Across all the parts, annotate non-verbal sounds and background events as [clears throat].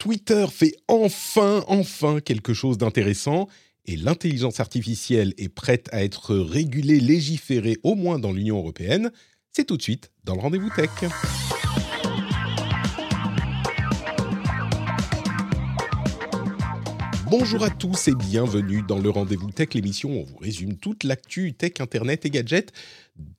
Twitter fait enfin, enfin quelque chose d'intéressant et l'intelligence artificielle est prête à être régulée, légiférée, au moins dans l'Union européenne. C'est tout de suite dans le rendez-vous tech. Bonjour à tous et bienvenue dans le Rendez-vous Tech, l'émission où on vous résume toute l'actu tech, internet et gadgets.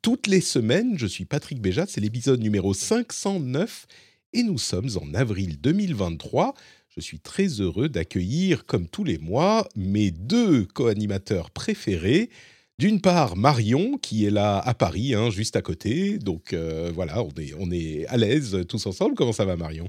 Toutes les semaines, je suis Patrick Béja, c'est l'épisode numéro 509 et nous sommes en avril 2023. Je suis très heureux d'accueillir, comme tous les mois, mes deux co-animateurs préférés. D'une part, Marion, qui est là à Paris, hein, juste à côté. Donc euh, voilà, on est, on est à l'aise tous ensemble. Comment ça va, Marion?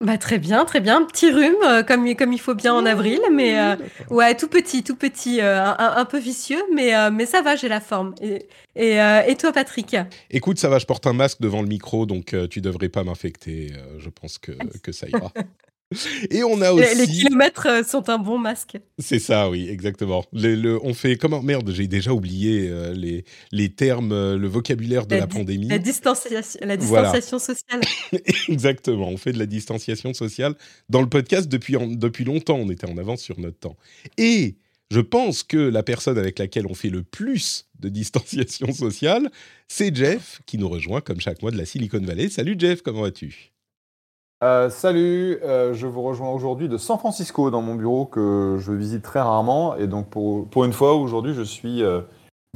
Bah, très bien, très bien. Petit rhume, euh, comme, comme il faut bien en avril, mais euh, ouais, tout petit, tout petit, euh, un, peu vicieux, mais, mais ça va, j'ai la forme. Et, et, et, toi, Patrick? Écoute, ça va, je porte un masque devant le micro, donc tu devrais pas m'infecter. je pense que, que ça ira. [laughs] Et on a aussi. Les, kilomètres euh, sont un bon masque. C'est ça, oui, exactement. Le, on fait comment? Merde, j'ai déjà oublié euh, les, les termes, euh, le vocabulaire de la, pandémie. La distanciation, la distanciation sociale. [laughs] exactement, on fait de la distanciation sociale dans le podcast depuis, depuis longtemps. On était en avance sur notre temps. Et je pense que la personne avec laquelle on fait le plus de distanciation sociale, c'est Jeff, qui nous rejoint comme chaque mois de la Silicon Valley. Salut Jeff, comment vas-tu? Euh, salut, euh, je vous rejoins aujourd'hui de San Francisco dans mon bureau que je visite très rarement. Et donc pour, pour une fois, aujourd'hui, je suis euh,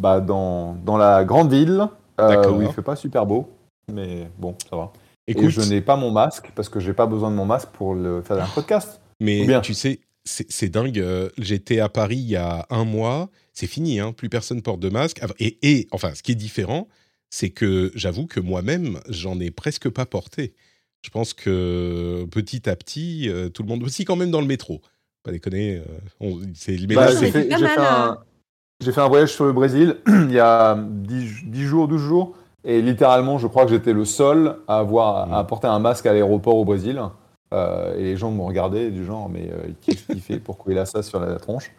bah, dans, dans la grande ville où il fait pas super beau. Mais bon, ça va. Et je n'ai pas mon masque parce que j'ai pas besoin de mon masque pour le, faire un podcast. Mais tu sais, c'est dingue. J'étais à Paris il y a un mois. C'est fini, hein, plus personne porte de masque. Et, et enfin, ce qui est différent, c'est que j'avoue que moi-même, j'en ai presque pas porté je pense que petit à petit, euh, tout le monde aussi quand même dans le métro. Pas déconner, euh, c'est bah, J'ai fait, fait, un voyage sur le Brésil [clears throat] il y a 10, 10, jours, 12 jours, et littéralement, je crois que j'étais le seul à avoir à mm. porter un masque à l'aéroport au Brésil. Euh, et les gens me regardaient du genre, mais qu'est-ce qu'il fait? Pourquoi il a ça sur la, tronche?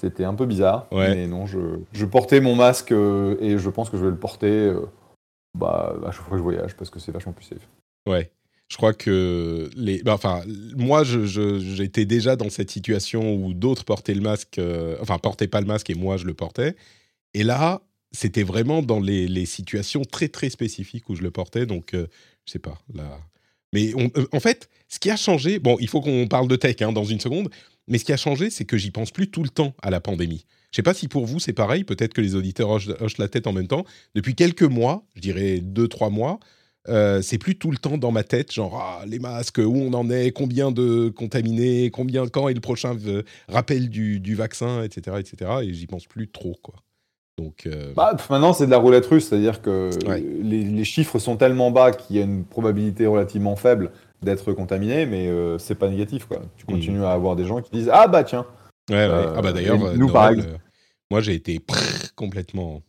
C'était un peu bizarre. Mais non, je, je portais mon masque et je pense que je vais le porter bah, à chaque fois que je voyage parce que c'est vachement plus safe. Ouais. Je crois que les, bah, enfin, moi, j'étais déjà dans cette situation où d'autres portaient le masque, euh, enfin, portaient pas le masque et moi, je le portais. Et là, c'était vraiment dans les, situations très très spécifiques où je le portais. Donc, euh, je sais pas. Là, mais euh, en fait, ce qui a changé, bon, il faut qu'on parle de tech hein, dans une seconde. Mais ce qui a changé, c'est que j'y pense plus tout le temps à la pandémie. Je sais pas si pour vous c'est pareil. Peut-être que les auditeurs hochent, la tête en même temps. Depuis quelques mois, je dirais deux trois mois euh, c'est plus tout le temps dans ma tête, genre ah, les masques, où on en est, combien de contaminés, combien, quand est le prochain rappel du, vaccin, etc., etc. Et j'y pense plus trop, quoi. Donc euh, bah, maintenant c'est de la roulette russe, c'est-à-dire que les, chiffres sont tellement bas qu'il y a une probabilité relativement faible d'être contaminé, mais euh, c'est pas négatif, quoi. Tu mmh. continues à avoir des gens qui disent ah bah tiens. ah bah d'ailleurs, nous moi j'ai été complètement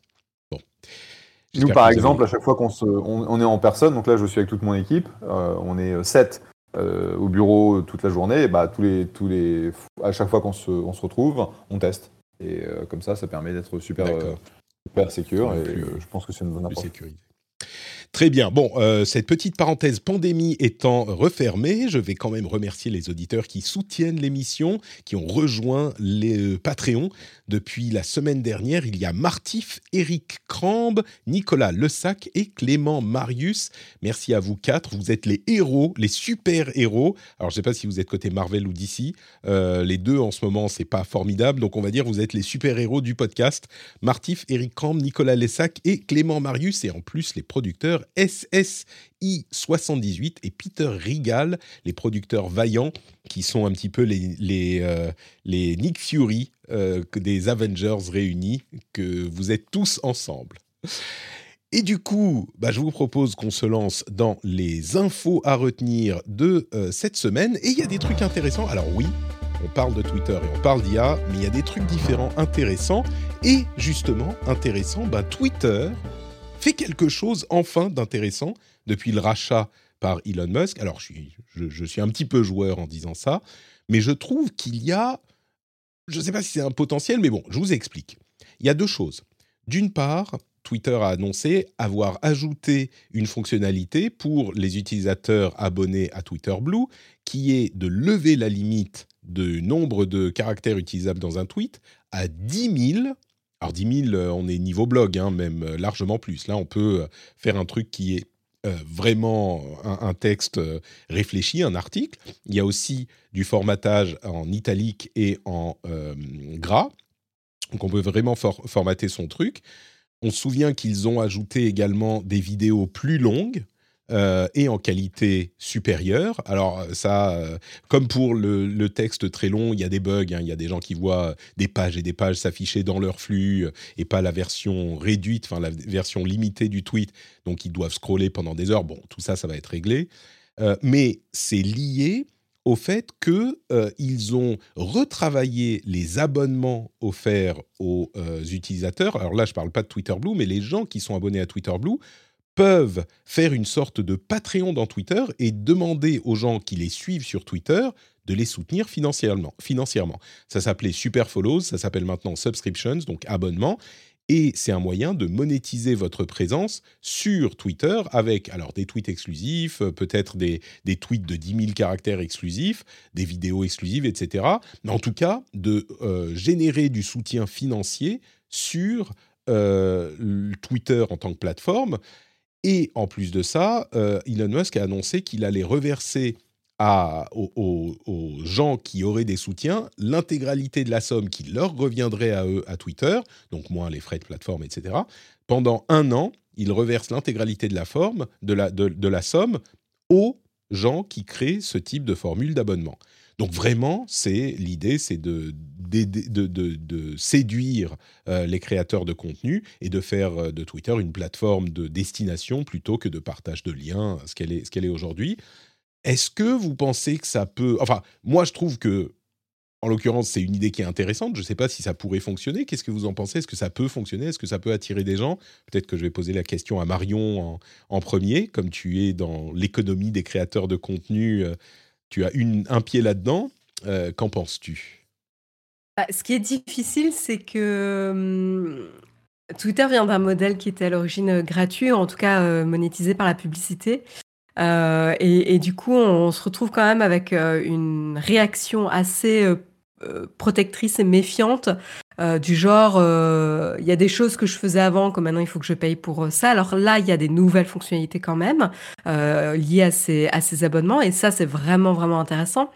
nous, par exemple, à chaque fois qu'on se, on, est en personne, donc là, je suis avec toute mon équipe, euh, on est 7 euh, euh, au bureau toute la journée, et bah, tous les, tous les, à chaque fois qu'on se, on se retrouve, on teste. Et comme ça, ça permet d'être super, super sécure, et je pense que c'est une bonne approche. Très bien. Bon, euh, cette petite parenthèse pandémie étant refermée, je vais quand même remercier les auditeurs qui soutiennent l'émission, qui ont rejoint les Patreons. Depuis la semaine dernière, il y a Martif, Eric Crambe, Nicolas Lessac et Clément Marius. Merci à vous quatre. Vous êtes les héros, les super héros. Alors, je ne sais pas si vous êtes côté Marvel ou DC. Euh, les deux en ce moment, c'est pas formidable. Donc, on va dire vous êtes les super héros du podcast. Martif, Eric Crambe, Nicolas Lessac et Clément Marius. Et en plus, les producteurs SSI78 et Peter Rigal, les producteurs vaillants, qui sont un petit peu les, les, euh, les Nick Fury euh, des Avengers réunis, que vous êtes tous ensemble. Et du coup, bah, je vous propose qu'on se lance dans les infos à retenir de euh, cette semaine. Et il y a des trucs intéressants. Alors oui, on parle de Twitter et on parle d'IA, mais il y a des trucs différents intéressants. Et justement, intéressant, bah, Twitter fait quelque chose enfin d'intéressant depuis le rachat par Elon Musk. Alors, je suis, un petit peu joueur en disant ça, mais je trouve qu'il y a, je ne sais pas si c'est un potentiel, mais bon, je vous explique. Il y a deux choses. D'une part, Twitter a annoncé avoir ajouté une fonctionnalité pour les utilisateurs abonnés à Twitter Blue qui est de lever la limite de nombre de caractères utilisables dans un tweet à 10 000. Alors 10 000, on est niveau blog, hein, même largement plus. Là, on peut faire un truc qui est vraiment un, texte réfléchi, un article. Il y a aussi du formatage en italique et en gras. Donc on peut vraiment formater son truc. On se souvient qu'ils ont ajouté également des vidéos plus longues. Euh, et en qualité supérieure. Alors ça, euh, comme pour le, texte très long, il y a des bugs. Hein. Il y a des gens qui voient des pages et des pages s'afficher dans leur flux euh, et pas la version réduite, enfin la version limitée du tweet. Donc ils doivent scroller pendant des heures. Bon, tout ça, ça va être réglé. mais c'est lié au fait qu'ils euh, ont retravaillé les abonnements offerts aux euh, utilisateurs. Alors là, je ne parle pas de Twitter Blue, mais les gens qui sont abonnés à Twitter Blue peuvent faire une sorte de Patreon dans Twitter et demander aux gens qui les suivent sur Twitter de les soutenir financièrement. Ça s'appelait Super Follows, ça s'appelle maintenant Subscriptions, donc abonnement. Et c'est un moyen de monétiser votre présence sur Twitter avec alors des tweets exclusifs, euh, peut-être des, des tweets de 10 000 caractères exclusifs, des vidéos exclusives, etc. Mais en tout cas, de euh, générer du soutien financier sur euh, Twitter en tant que plateforme. Et en plus de ça, Elon Musk a annoncé qu'il allait reverser aux, gens qui auraient des soutiens l'intégralité de la somme qui leur reviendrait à eux à Twitter, donc moins les frais de plateforme, etc. Pendant un an, ils reversent l'intégralité de la forme, de la, de, la somme aux gens qui créent ce type de formule d'abonnement. Donc vraiment, c'est l'idée, c'est de, de, séduire euh, les créateurs de contenu et de faire euh, de Twitter une plateforme de destination plutôt que de partage de liens, ce qu'elle est, ce qu'elle est aujourd'hui. Est-ce que vous pensez que ça peut... Enfin, moi, je trouve que, en l'occurrence, c'est une idée qui est intéressante. Je ne sais pas si ça pourrait fonctionner. Qu'est-ce que vous en pensez? Est-ce que ça peut fonctionner? Est-ce que ça peut attirer des gens? Peut-être que je vais poser la question à Marion en, premier, comme tu es dans l'économie des créateurs de contenu. Euh, tu as un pied là-dedans. Euh, qu'en penses-tu? Bah, Ce qui est difficile, c'est que hum, Twitter vient d'un modèle qui était à l'origine gratuit, en tout cas euh, monétisé par la publicité. Euh, et, du coup, on, se retrouve quand même avec euh, une réaction assez euh, protectrice et méfiante. du genre, il y a des choses que je faisais avant, que maintenant il faut que je paye pour ça. Alors là, il y a des nouvelles fonctionnalités quand même liées à ces, à ces abonnements, et ça, c'est vraiment, vraiment intéressant.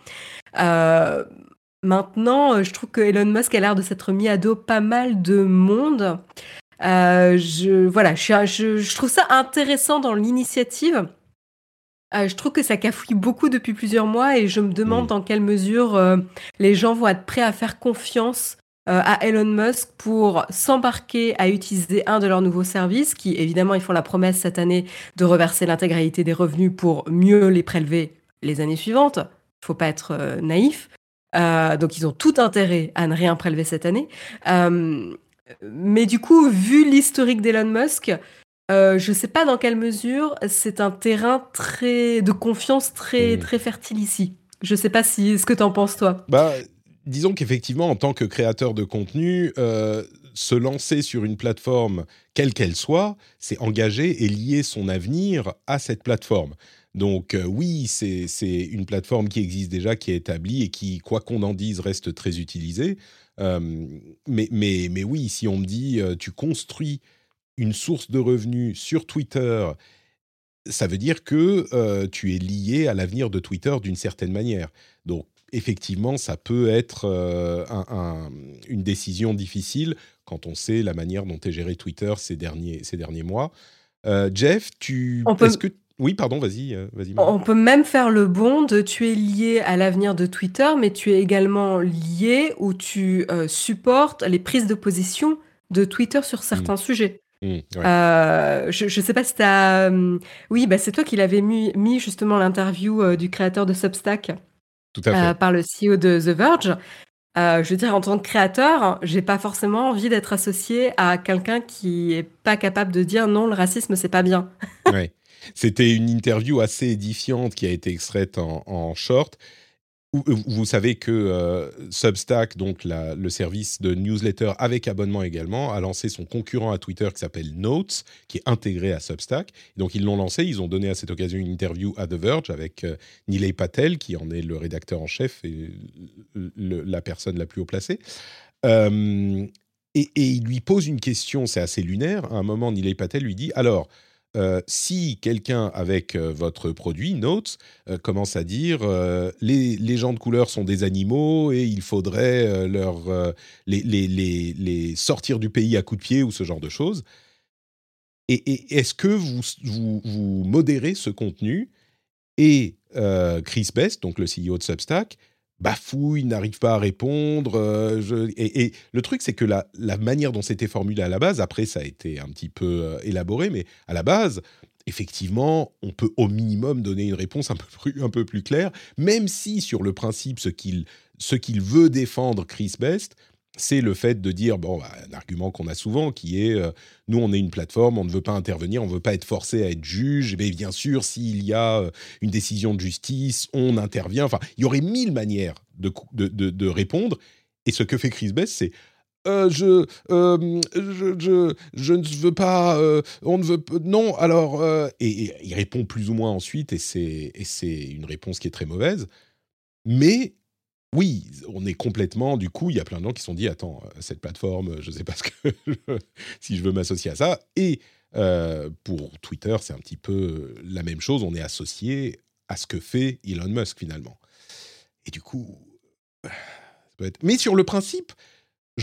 Maintenant, je trouve que Elon Musk a l'air de s'être mis à dos pas mal de monde. je, voilà, je, je, trouve ça intéressant dans l'initiative. Euh, je trouve que ça cafouille beaucoup depuis plusieurs mois et je me demande mm. dans quelle mesure euh, les gens vont être prêts à faire confiance euh, à Elon Musk pour s'embarquer à utiliser un de leurs nouveaux services, qui évidemment ils font la promesse cette année de reverser l'intégralité des revenus pour mieux les prélever les années suivantes. Il faut pas être naïf. Donc ils ont tout intérêt à ne rien prélever cette année. mais du coup, vu l'historique d'Elon Musk, euh, je ne sais pas dans quelle mesure c'est un terrain très de confiance très hmm. très fertile ici. Je ne sais pas si ce que tu en penses toi. Bah, disons qu'effectivement en tant que créateur de contenu, euh, se lancer sur une plateforme quelle qu'elle soit, c'est engager et lier son avenir à cette plateforme. Donc euh, oui, c'est une plateforme qui existe déjà, qui est établie et qui, quoi qu'on en dise, reste très utilisée. mais, mais, mais oui, si on me dit, tu construis une source de revenus sur Twitter, ça veut dire que euh, tu es lié à l'avenir de Twitter d'une certaine manière. Donc, effectivement, ça peut être euh, une décision difficile quand on sait la manière dont est géré Twitter ces derniers, ces derniers mois. Euh, Jeff, tu... Est-ce que... Oui, pardon, vas-y. vas-y on peut même faire le bond de tu es lié à l'avenir de Twitter, mais tu es également lié ou tu supportes les prises de position de Twitter sur certains mmh. sujets. Mmh, euh, je ne sais pas si tu as. Euh, oui, bah, c'est toi qui l'avais mis, mis, justement l'interview euh, du créateur de Substack Tout à fait. par le CEO de The Verge. je veux dire, en tant que créateur, j'ai pas forcément envie d'être associé à quelqu'un qui est pas capable de dire non, le racisme, c'est pas bien. ouais. [laughs] C'était une interview assez édifiante qui a été extraite en, short. vous savez que euh, Substack, donc le service de newsletter avec abonnement également, a lancé son concurrent à Twitter qui s'appelle Notes, qui est intégré à Substack. Donc ils l'ont lancé, ils ont donné à cette occasion une interview à The Verge avec euh, Nilay Patel, qui en est le rédacteur en chef et la personne la plus haut placée. Euh, et, et, il lui pose une question, c'est assez lunaire. À un moment, Nilay Patel lui dit Alors, euh, si quelqu'un avec euh, votre produit, Notes, euh, commence à dire les, gens de couleur sont des animaux et il faudrait leur, les, sortir du pays à coups de pied ou ce genre de choses, et, est-ce que vous, vous, modérez ce contenu Et Chris Best, donc le CEO de Substack, bafouille, n'arrive pas à répondre. Euh, et, le truc, c'est que la, manière dont c'était formulé à la base, après, ça a été un petit peu euh, élaboré, mais à la base, effectivement, on peut au minimum donner une réponse un peu plus, claire, même si sur le principe, ce qu'il veut défendre Chris Best, c'est le fait de dire, bon, bah, un argument qu'on a souvent, qui est, euh, nous, on est une plateforme, on ne veut pas intervenir, on ne veut pas être forcé à être juge, mais bien sûr, s'il y a euh, une décision de justice, on intervient. Enfin, il y aurait mille manières de, de, répondre. Et ce que fait Chris Bess, c'est euh, je, je, je, ne veux pas, on ne veut non, alors, et, et, il répond plus ou moins ensuite, et c'est une réponse qui est très mauvaise, mais oui, on est complètement. Du coup, il y a plein de gens qui se sont dit attends, euh, cette plateforme, je ne sais pas ce que [laughs] si je veux m'associer à ça. Et euh, pour Twitter, c'est un petit peu la même chose. On est associé à ce que fait Elon Musk finalement. Et du coup, peut être... mais sur le principe,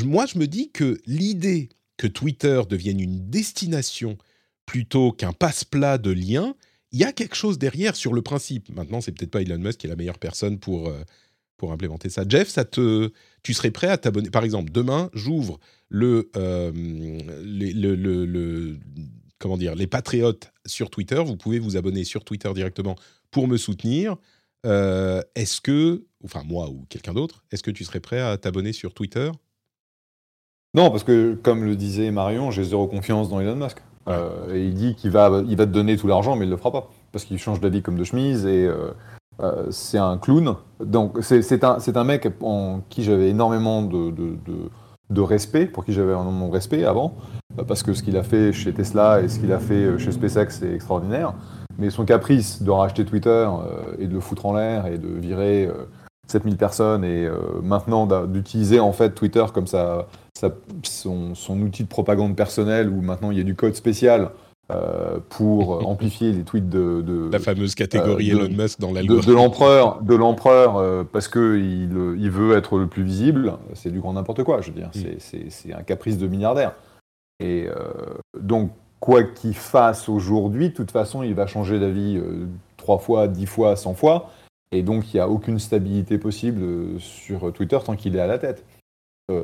moi, je me dis que l'idée que Twitter devienne une destination plutôt qu'un passe-plat de liens, il y a quelque chose derrière sur le principe. Maintenant, c'est peut-être pas Elon Musk qui est la meilleure personne pour euh, pour implémenter ça. Jeff, ça te, tu serais prêt à t'abonner? Par exemple, demain, j'ouvre le, euh, le, le, comment dire, les patriotes sur Twitter. Vous pouvez vous abonner sur Twitter directement pour me soutenir. Euh, est-ce que, enfin moi ou quelqu'un d'autre, est-ce que tu serais prêt à t'abonner sur Twitter? Non, parce que comme le disait Marion, j'ai zéro confiance dans Elon Musk. Euh, et il dit qu'il va, il va te donner tout l'argent, mais il ne le fera pas. Parce qu'il change d'avis comme de chemise et euh, c'est un clown. Donc, c'est un, mec en qui j'avais énormément de, respect, pour qui j'avais énormément de respect avant, euh, parce que ce qu'il a fait chez Tesla et ce qu'il a fait euh, chez SpaceX, c'est extraordinaire. Mais son caprice de racheter Twitter et de le foutre en l'air et de virer 7000 personnes et maintenant d'utiliser en fait Twitter comme son, son, outil de propagande personnelle où maintenant il y a du code spécial euh, pour amplifier les tweets de, la fameuse catégorie euh, Elon Musk dans l'algorithme de, l'empereur de l'empereur euh, parce que il, il, veut être le plus visible. C'est du grand n'importe quoi je veux dire. Mm. c'est un caprice de milliardaire. Et donc quoi qu'il fasse aujourd'hui de toute façon il va changer d'avis trois fois dix fois cent fois. Et donc il n'y a aucune stabilité possible sur Twitter tant qu'il est à la tête.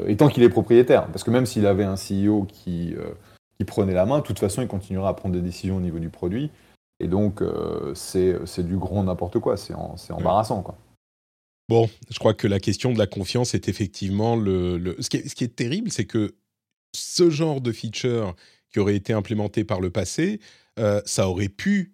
Et tant qu'il est propriétaire. Parce que même s'il avait un CEO qui prenait la main, de toute façon, il continuera à prendre des décisions au niveau du produit. Et donc, euh, c'est du grand n'importe quoi. C'est embarrassant, quoi. Bon, je crois que la question de la confiance est effectivement le. Ce, qui est, ce, qui est, terrible, c'est que ce genre de feature qui aurait été implémenté par le passé, euh, ça aurait pu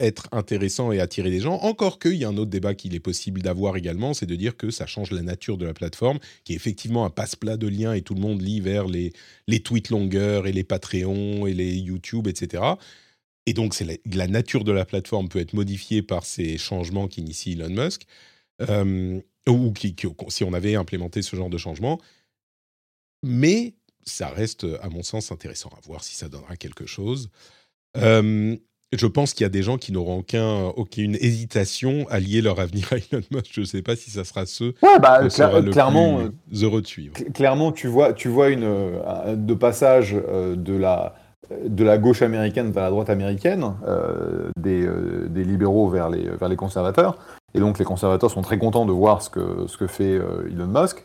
être intéressant et attirer des gens. Encore qu'il y a un autre débat qu'il est possible d'avoir également, c'est de dire que ça change la nature de la plateforme, qui est effectivement un passe-plat de liens et tout le monde lit vers les, les tweets longueurs et les Patreons et les YouTube, etc. Et donc, c'est la, nature de la plateforme peut être modifiée par ces changements qu'initie Elon Musk, euh, ou si on avait implémenté ce genre de changement. Mais ça reste, à mon sens, intéressant à voir si ça donnera quelque chose. Euh, je pense qu'il y a des gens qui n'auront aucun, aucune hésitation à lier leur avenir à Elon Musk. Je ne sais pas si ça sera ceux ouais, bah, clairement, plus heureux de suivre. Clairement, tu vois, tu vois une, euh, de passage euh, de la, de la gauche américaine vers la droite américaine, euh, des, des, libéraux vers les, vers les conservateurs. Et donc les conservateurs sont très contents de voir ce que, ce que fait Elon Musk.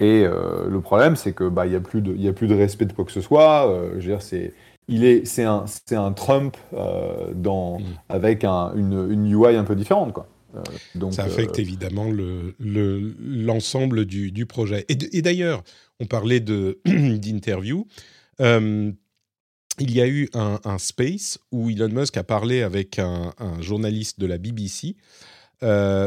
Et le problème, c'est que bah, n'y a, plus de, y a plus de respect de quoi que ce soit. je veux dire, c'est il est, c'est un, c'est un Trump euh, dans, mm. avec un, une, une, UI un peu différente, quoi. Euh, donc, ça affecte euh, évidemment le, le, l'ensemble du, du, projet. Et, d'ailleurs, on parlait de, [clears throat] d'interview. il y a eu un, un, space où Elon Musk a parlé avec un, un journaliste de la BBC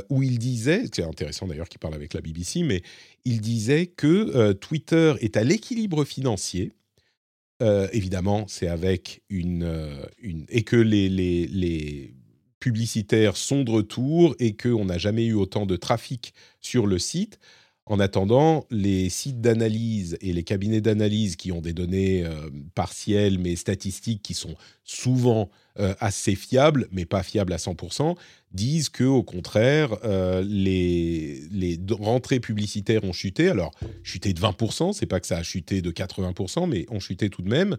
où il disait, c'est intéressant d'ailleurs qu'il parle avec la BBC, mais il disait que Twitter est à l'équilibre financier. Évidemment, c'est avec une, une, et que les, les, les publicitaires sont de retour et qu'on n'a jamais eu autant de trafic sur le site. En attendant, les sites d'analyse et les cabinets d'analyse qui ont des données euh, partielles mais statistiques qui sont souvent euh, assez fiables, mais pas fiables à 100%, disent que au contraire, euh, les, les rentrées publicitaires ont chuté. Alors, chuté de 20%, c'est pas que ça a chuté de 80%, mais ont chuté tout de même.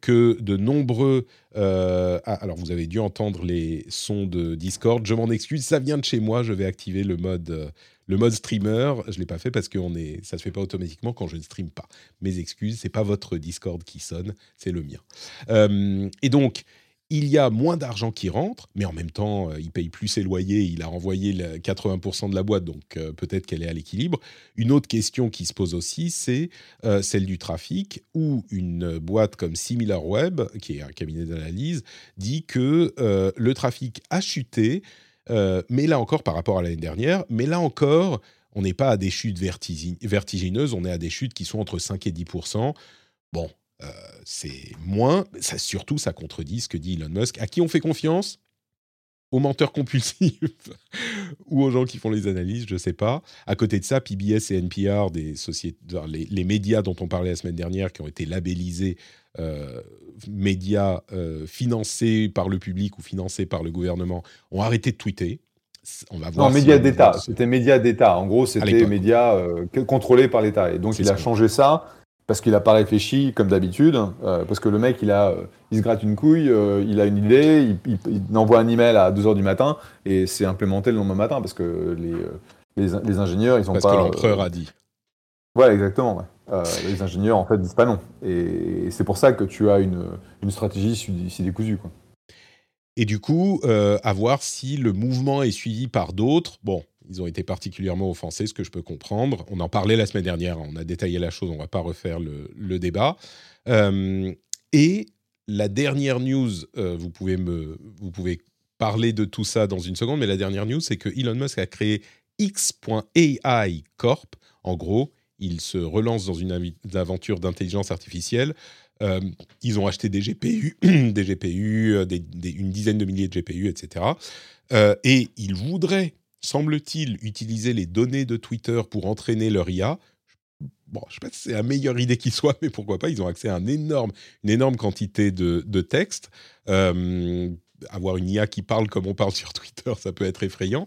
que de nombreux... Ah, alors, vous avez dû entendre les sons de Discord. Je m'en excuse, ça vient de chez moi. Je vais activer le mode le mode streamer, je l'ai pas fait parce que on est, ça se fait pas automatiquement quand je ne stream pas. Mes excuses, c'est pas votre Discord qui sonne, c'est le mien. Euh, et donc, il y a moins d'argent qui rentre, mais en même temps, euh, il paye plus ses loyers, il a renvoyé 80% de la boîte, donc euh, peut-être qu'elle est à l'équilibre. Une autre question qui se pose aussi, c'est celle du trafic, où une boîte comme SimilarWeb, qui est un cabinet d'analyse, dit que le trafic a chuté, euh, mais là encore, par rapport à l'année dernière, mais là encore, on n'est pas à des chutes vertigineuses, on est à des chutes qui sont entre 5 et 10% Bon, euh, c'est moins, ça, surtout ça contredit ce que dit Elon Musk, à qui on fait confiance? Aux menteurs compulsifs [laughs] ou aux gens qui font les analyses, je ne sais pas. À côté de ça, PBS et NPR, les, médias dont on parlait la semaine dernière, qui ont été labellisés médias euh, financés par le public ou financés par le gouvernement, ont arrêté de tweeter. On va voir. Non, médias d'État. C'était médias d'État. En gros, c'était médias euh, contrôlés par l'État. Et donc, il a changé ça parce qu'il n'a pas réfléchi comme d'habitude, euh, parce que le mec, il, a, euh, il se gratte une couille, euh, il a une idée, il, envoie un email à 2h du matin, et c'est implémenté le lendemain matin, parce que les, les, ingénieurs, ils ont pas... Parce que l'empereur a dit. Ouais, exactement. Les ingénieurs, en fait, disent pas non. Et, c'est pour ça que tu as une, stratégie si décousue. Quoi. Et du coup, à voir si le mouvement est suivi par d'autres. Bon, ils ont été particulièrement offensés, ce que je peux comprendre. On en parlait la semaine dernière, on a détaillé la chose, on va pas refaire le, débat. Euh, et la dernière news, euh, vous, pouvez me, vous pouvez parler de tout ça dans une seconde, mais la dernière news, c'est que Elon Musk a créé X.AI Corp. En gros, il se relance dans une aventure d'intelligence artificielle. Euh, ils ont acheté des GPU, [clears throat] des GPU, une dizaine de milliers de GPU, etc. et ils voudraient semble-t-il, utiliser les données de Twitter pour entraîner leur IA. Bon, je ne sais pas si c'est la meilleure idée qui soit, [laughs] mais pourquoi pas Ils ont accès à un énorme, une énorme quantité de, de textes. Euh, avoir une IA qui parle comme on parle sur Twitter, ça peut être effrayant.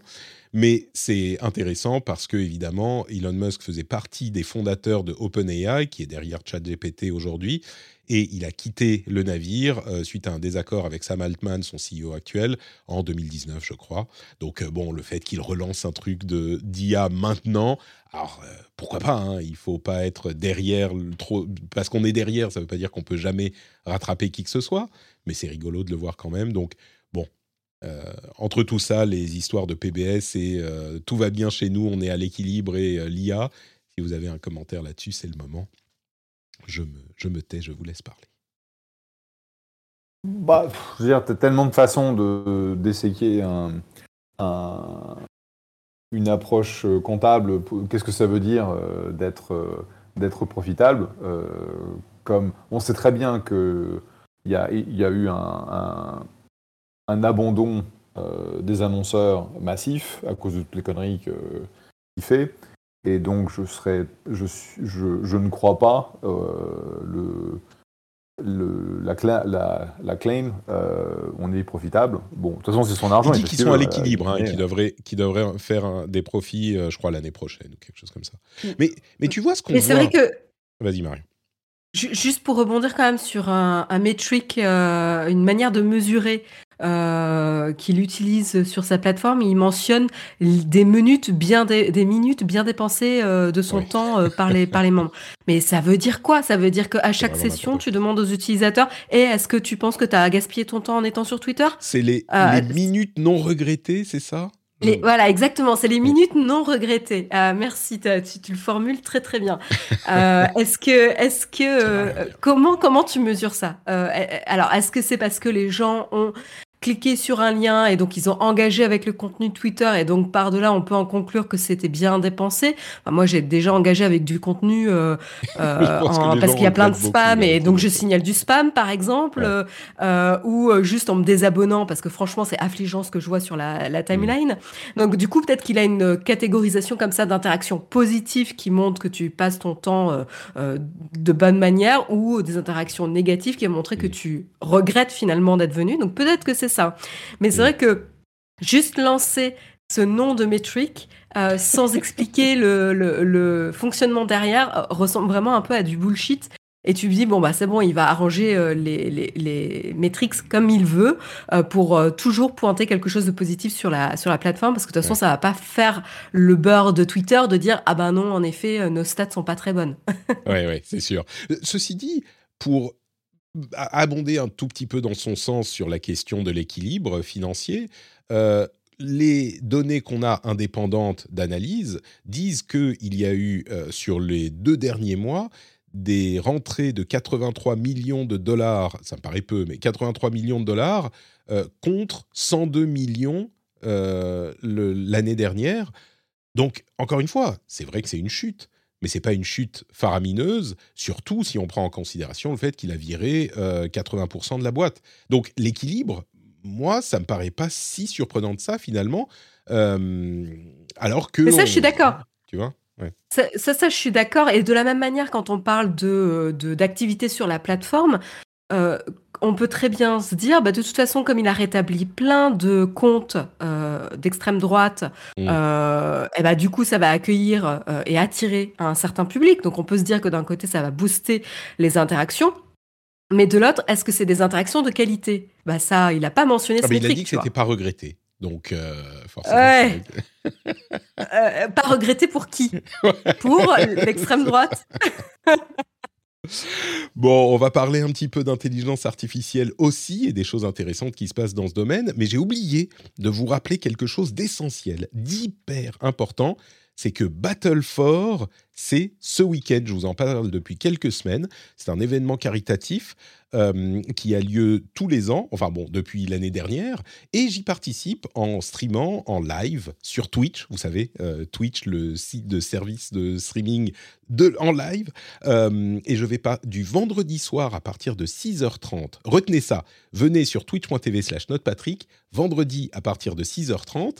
Mais c'est intéressant parce que, évidemment, Elon Musk faisait partie des fondateurs de OpenAI, qui est derrière ChatGPT aujourd'hui, et il a quitté le navire euh, suite à un désaccord avec Sam Altman, son CEO actuel, en 2019, je crois. Donc, euh, bon, le fait qu'il relance un truc de d'IA maintenant, alors euh, pourquoi pas hein, Il faut pas être derrière trop, parce qu'on est derrière, ça veut pas dire qu'on peut jamais rattraper qui que ce soit, mais c'est rigolo de le voir quand même. Donc, bon. Entre tout ça, les histoires de PBS et tout va bien chez nous, on est à l'équilibre et l'IA. Si vous avez un commentaire là-dessus, c'est le moment je me, tais, je vous laisse parler. Bah, je veux dire, tu as tellement de façons de, d'essayer une approche comptable. Qu'est-ce que ça veut dire euh, d'être, euh, d'être profitable euh, Comme on sait très bien qu'il y a, y a eu un, abandon des annonceurs massifs à cause de toutes les conneries qu'il fait. Et donc, je, serais, je, je, je ne crois pas euh, le, le, la, la, la, claim, euh, on est profitable. Bon, de toute façon, c'est son argent. Il dit qu'ils sont à l'équilibre hein, et qu'ils devraient, qu devraient faire des profits, euh, je crois, l'année prochaine ou quelque chose comme ça. Mm. Mais, mais tu vois ce qu'on Mais c'est vrai que. Vas-y, Marie. Juste pour rebondir quand même sur un, un métrique, une manière de mesurer euh, qu'il utilise sur sa plateforme, il mentionne des minutes bien, des minutes bien dépensées euh, de son temps euh, par, les, par les membres. [laughs] Mais ça veut dire quoi? Ça veut dire qu'à chaque session, tu demandes aux utilisateurs et est-ce que tu penses que tu as gaspillé ton temps en étant sur Twitter? C'est les, les minutes non regrettées, c'est ça? Les, voilà, exactement. C'est les minutes non regrettées. Euh, merci, tu, tu, le formules très très bien. Euh, [laughs] est-ce que, est-ce que, euh, comment comment tu mesures ça? Alors, est-ce que c'est parce que les gens ont cliqué sur un lien et donc ils ont engagé avec le contenu Twitter et donc par delà on peut en conclure que c'était bien dépensé. moi j'ai déjà engagé avec du contenu euh, euh, [laughs] parce qu'il y a plein de spam et donc je signale du spam par exemple euh, ou juste en me désabonnant parce que franchement c'est affligeant ce que je vois sur la, la timeline. Mm. Donc du coup peut-être qu'il a une catégorisation comme ça d'interactions positives qui montrent que tu passes ton temps de bonne manière ou des interactions négatives qui montrent que mm. tu regrettes finalement d'être venu. Donc peut-être que c'est ça. Mais c'est vrai que juste lancer ce nom de métrique euh, sans [laughs] expliquer le, fonctionnement derrière euh, ressemble vraiment un peu à du bullshit. Et tu te dis, bon, bah, c'est bon, il va arranger euh, les, les, métriques comme il veut pour toujours pointer quelque chose de positif sur la, sur la plateforme parce que de toute façon, ça va pas faire le beurre de Twitter de dire, ah ben non, en effet, nos stats sont pas très bonnes. Oui, oui, c'est sûr. Ceci dit, pour abonder un tout petit peu dans son sens sur la question de l'équilibre financier. Euh, les données qu'on a indépendantes d'analyse disent qu'il y a eu euh, sur les deux derniers mois des rentrées de 83 millions de dollars, ça me paraît peu, mais 83 millions de dollars euh, contre 102 millions l'année dernière. Donc, encore une fois, c'est vrai que c'est une chute, mais c'est pas une chute faramineuse, surtout si on prend en considération le fait qu'il a viré 80% euh, de la boîte. Donc l'équilibre, moi, ça me paraît pas si surprenant de ça finalement, euh, alors que. Mais ça, je suis d'accord. Tu vois ça, ça, je suis d'accord. Et de la même manière, quand on parle de d'activité sur la plateforme, euh, on peut très bien se dire, bah, de toute façon, comme il a rétabli plein de comptes euh, d'extrême droite, mmh. euh, et bah, du coup, ça va accueillir et attirer un certain public. Donc, on peut se dire que d'un côté, ça va booster les interactions. Mais de l'autre, est-ce que c'est des interactions de qualité? Bah ça, il n'a pas mentionné ah, ce Il a dit que c'était pas regretté. Donc, forcément. [laughs] pas regretté pour qui? [laughs] Pour l'extrême droite [laughs] Bon, on va parler un petit peu d'intelligence artificielle aussi et des choses intéressantes qui se passent dans ce domaine, mais j'ai oublié de vous rappeler quelque chose d'essentiel, d'hyper important, c'est que Battle for, c'est ce week-end, je vous en parle depuis quelques semaines, c'est un événement caritatif euh, qui a lieu tous les ans, enfin bon, depuis l'année dernière, et j'y participe en streamant en live sur Twitch, vous savez, euh, Twitch, le site de service de streaming en live, euh, et je vais pas du vendredi soir à partir de 6h30, retenez ça, venez sur twitch.tv slash notepatrick, vendredi à partir de 6h30,